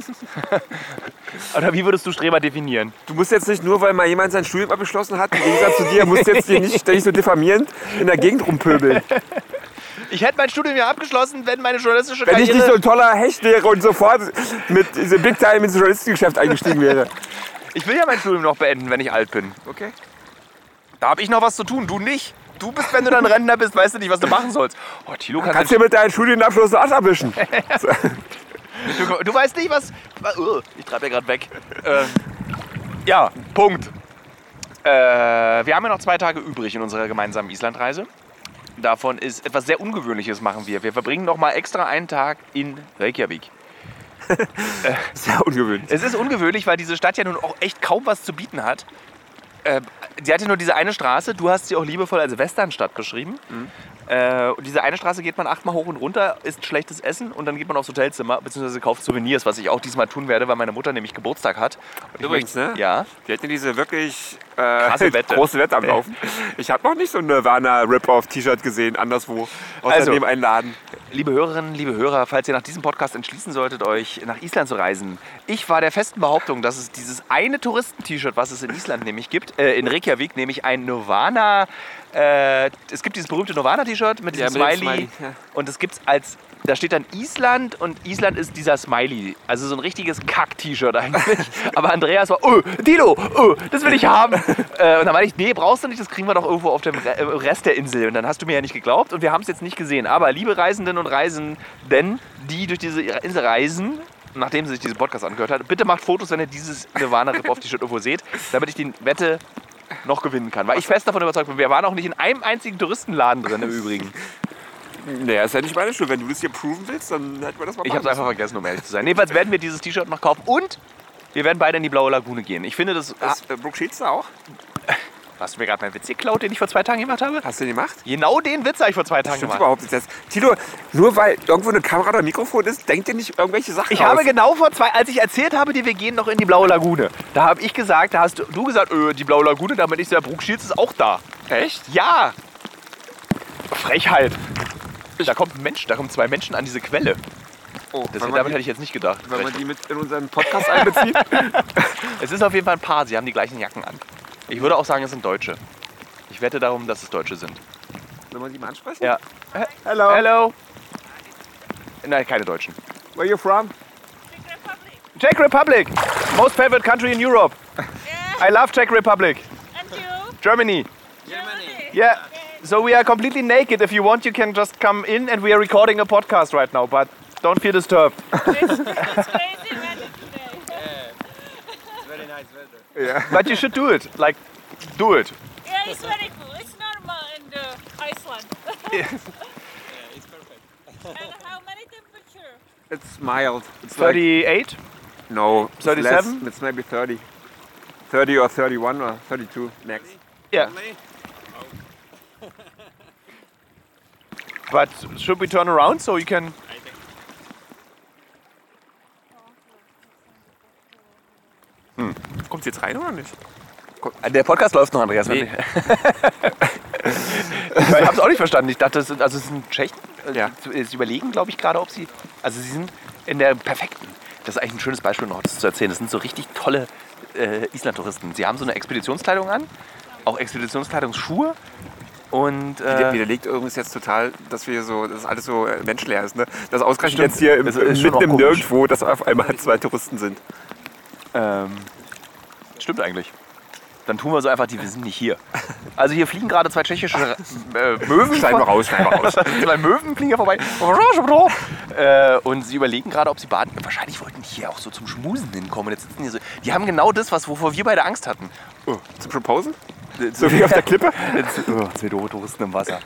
Oder wie würdest du Streber definieren? Du musst jetzt nicht nur, weil mal jemand sein Studium abgeschlossen hat, im Gegensatz zu dir, musst jetzt hier nicht, nicht so diffamierend in der Gegend rumpöbeln. Ich hätte mein Studium ja abgeschlossen, wenn meine journalistische Wenn ich Karriere... nicht so ein toller Hecht wäre und sofort mit diesem Big Time ins Journalistengeschäft eingestiegen wäre. ich will ja mein Studium noch beenden, wenn ich alt bin. Okay. Da habe ich noch was zu tun, du nicht. Du bist, wenn du dann Rentner bist, weißt du nicht, was du machen sollst. Oh, Thilo, kannst, Kannst du mit deinem Studienabschluss den Arsch abwischen? du, du weißt nicht, was... uh, ich treibe ja gerade weg. Ähm, ja, Punkt. Äh, wir haben ja noch zwei Tage übrig in unserer gemeinsamen Islandreise. Davon ist etwas sehr Ungewöhnliches machen wir. Wir verbringen noch mal extra einen Tag in Reykjavik. Sehr ungewöhnlich. Es ist ungewöhnlich, weil diese Stadt ja nun auch echt kaum was zu bieten hat. Äh, sie hat ja nur diese eine Straße. Du hast sie auch liebevoll als Westernstadt beschrieben. Äh, und diese eine Straße geht man achtmal hoch und runter, isst schlechtes Essen und dann geht man aufs Hotelzimmer bzw. kauft Souvenirs, was ich auch diesmal tun werde, weil meine Mutter nämlich Geburtstag hat. Und ich Übrigens, ne? Ja. Wir hatten diese wirklich äh, Krasse Wette. große Wette am Laufen. Ich habe noch nicht so ein Nirvana-Rip-Off-T-Shirt gesehen, anderswo, außer Also. neben einem Laden. Liebe Hörerinnen, liebe Hörer, falls ihr nach diesem Podcast entschließen solltet, euch nach Island zu reisen. Ich war der festen Behauptung, dass es dieses eine Touristen-T-Shirt, was es in Island nämlich gibt, äh, in Reykjavik, nämlich ein Nirvana. Äh, es gibt dieses berühmte Nirvana-T-Shirt mit diesem Ja, mit Smiley. Smiley, ja. Und es gibt als. Da steht dann Island und Island ist dieser Smiley. Also so ein richtiges Kack-T-Shirt eigentlich. Aber Andreas war, oh, Dino, oh, das will ich haben. äh, und dann meinte ich, nee, brauchst du nicht, das kriegen wir doch irgendwo auf dem Re- äh, Rest der Insel. Und dann hast du mir ja nicht geglaubt und wir haben es jetzt nicht gesehen. Aber liebe Reisenden und Reisenden, die durch diese Insel reisen, nachdem sie sich diesen Podcast angehört hat, bitte macht Fotos, wenn ihr dieses Nirvana Rip auf T-Shirt irgendwo seht, damit ich die Wette noch gewinnen kann. Weil ich fest davon überzeugt bin, wir waren auch nicht in einem einzigen Touristenladen drin im Übrigen. Naja, ist ja nicht meine Schuld. Wenn du das hier proven willst, dann hätten wir das mal Ich habe es machen einfach vergessen, um ehrlich zu sein. Jedenfalls werden wir dieses T-Shirt noch kaufen. Und Wir werden beide in die Blaue Lagune gehen. Ich finde, das... Ist äh, Brooke Shields da auch? Hast du mir gerade meinen Witz geklaut, den ich vor zwei Tagen gemacht habe? Hast du den gemacht? Genau den Witz habe ich vor zwei Tagen Stimmt gemacht. überhaupt nicht. Das, Tilo, nur weil irgendwo eine Kamera oder ein Mikrofon ist, denkt ihr nicht irgendwelche Sachen Ich aus. habe genau vor zwei, als ich erzählt habe, dir, wir gehen noch in die Blaue Lagune. Da habe ich gesagt, da hast du, du gesagt, öh, die Blaue Lagune, damit ich der Brooke Shields ist auch da. Echt? Ja. Frechheit. Da kommt ein Mensch, da kommen zwei Menschen an diese Quelle. Oh, Das, damit man hätte die, ich jetzt nicht gedacht. wenn man die mit in unseren Podcast einbezieht. Es ist auf jeden Fall ein Paar, sie haben die gleichen Jacken an. Ich würde auch sagen, es sind Deutsche. Ich wette darum, dass es Deutsche sind. Wenn man die mal ansprechen? Ja. Hello. Hello. Nein, keine Deutschen. Where you from? Czech Republic. Most favorite country in Europe. Yeah, I love Czech Republic. and you? Germany. Germany. Yeah. So we are completely naked. If you want, you can just come in and we are recording a podcast right now. But don't feel disturbed. It's, it's crazy Ja. But you should do it. Like, do it. Yeah, it's very cool. It's normal in the Iceland. Yeah. yeah, it's perfect. and how many temperature? It's mild. It's like, 38. no. 37? less. It's maybe 30. 30 or 31 or 32 max. Yeah. Oh. But should we turn around so you can? Hm. Kommt sie jetzt rein oder nicht? Der Podcast läuft noch, Andreas. Nee. ich habe es auch nicht verstanden. Ich dachte, es sind, also es sind Tschechen. Äh, Ja. Sie sie überlegen, glaube ich, gerade, ob sie. Also sie sind in der perfekten. Das ist eigentlich ein schönes Beispiel noch, das zu erzählen. Das sind so richtig tolle äh, Island-Touristen. Sie haben so eine Expeditionskleidung an, auch Expeditionskleidungsschuhe. Und äh, widerlegt übrigens jetzt total, dass wir so, dass alles so äh, menschenleer ist. Ne? Dass ausgerechnet jetzt hier im, Das mitten im komisch. Nirgendwo, dass auf einmal zwei Touristen sind. Ähm, stimmt eigentlich. Dann tun wir so einfach, die, wir sind nicht hier. Also hier fliegen gerade zwei tschechische äh, Möwen. Schneiden wir raus, schneiden wir raus. Zwei Möwen fliegen hier vorbei. Äh, und sie überlegen gerade, ob sie baden. Wahrscheinlich wollten die hier auch so zum Schmusen hinkommen. Und jetzt sitzen die so. Die haben genau das, was, wovor wir beide Angst hatten. Oh, zum Proposen? So wie auf der Klippe? Jetzt, oh, zwei doofe Touristen im Wasser.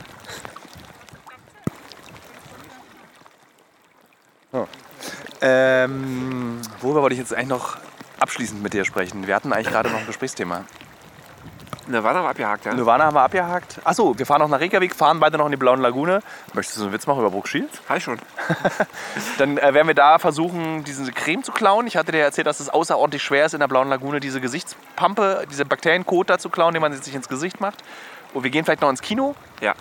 Oh. Ähm, worüber wollte ich jetzt eigentlich noch abschließend mit dir sprechen? Wir hatten eigentlich gerade noch ein Gesprächsthema. Ne, war noch abgehakt, ja? Nirvana haben wir abgehakt. Achso, wir fahren noch nach Reykjavik, fahren beide noch in die Blauen Lagune. Möchtest du so einen Witz machen über Brooke Shields? Hi schon. Dann äh, werden wir da versuchen, diese Creme zu klauen. Ich hatte dir erzählt, dass es außerordentlich schwer ist, in der Blauen Lagune diese Gesichtspampe, diese Bakterienkot da zu klauen, den man sich ins Gesicht macht. Und wir gehen vielleicht noch ins Kino. Ja.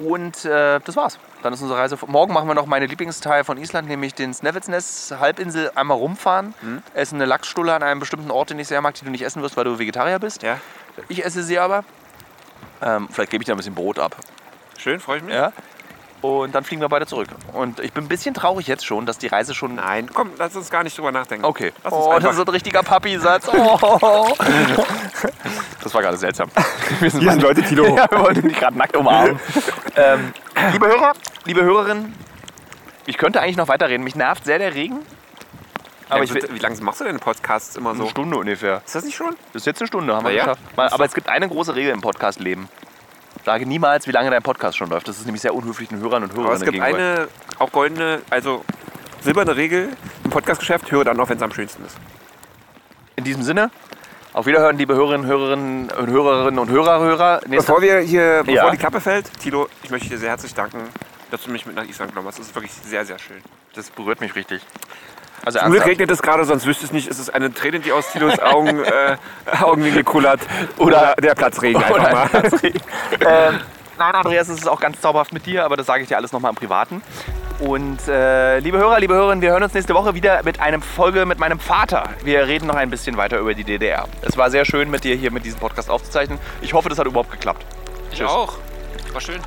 Und äh, das war's. Dann ist unsere Reise. Morgen machen wir noch meine Lieblingsteil von Island, nämlich den Snæfellsnes Halbinsel einmal rumfahren. Mhm. Essen eine Lachsstulle an einem bestimmten Ort, den ich sehr mag, die du nicht essen wirst, weil du Vegetarier bist. Ja. Ich esse sie aber. Ähm, vielleicht gebe ich dir ein bisschen Brot ab. Schön, freue ich mich. Ja? Und dann fliegen wir beide zurück. Und ich bin ein bisschen traurig jetzt schon, dass die Reise schon. Nein, komm, lass uns gar nicht drüber nachdenken. Okay. Oh, das ist ein richtiger Papi-Satz. Oh. Das war gerade seltsam. Wir sind Hier sind Leute, Tilo. ja, wir wollten dich gerade nackt umarmen. ähm, liebe Hörer, liebe Hörerinnen, ich könnte eigentlich noch weiterreden. Mich nervt sehr der Regen. Aber ich will, wie lange machst du denn Podcasts immer so? eine Stunde ungefähr. Ist das nicht schon? Das ist jetzt eine Stunde, haben wir Na ja. geschafft. Aber es gibt eine große Regel im Podcast-Leben. Sage niemals, wie lange dein Podcast schon läuft. Das ist nämlich sehr unhöflich den Hörern und Aber Hörerinnen es gibt gegenüber. eine, auch goldene, also silberne Regel im Podcastgeschäft, höre dann noch, wenn es am schönsten ist. In diesem Sinne, auf Wiederhören, liebe Hörerinnen, Hörerinnen und Hörerinnen und Hörer, Hörer. Nächste Bevor wir hier, bevor Ja. die Klappe fällt, Tilo, ich möchte dir sehr herzlich danken, dass du mich mit nach Island genommen hast. Das ist wirklich sehr, sehr schön. Das berührt mich richtig. Also Zum Glück regnet es gerade, sonst wüsste ich nicht, ist es eine Träne, die aus Tilos Augen, äh, Augenwinkel kullert. Oder- Oder der Platzregen einfach mal. ähm, nein, Andreas, es ist auch ganz zauberhaft mit dir, aber das sage ich dir alles nochmal im Privaten. Und äh, liebe Hörer, liebe Hörerinnen, wir hören uns nächste Woche wieder mit einer Folge mit meinem Vater. Wir reden noch ein bisschen weiter über die DDR. Es war sehr schön, mit dir hier mit diesem Podcast aufzuzeichnen. Ich hoffe, das hat überhaupt geklappt. Ich auch. War schön.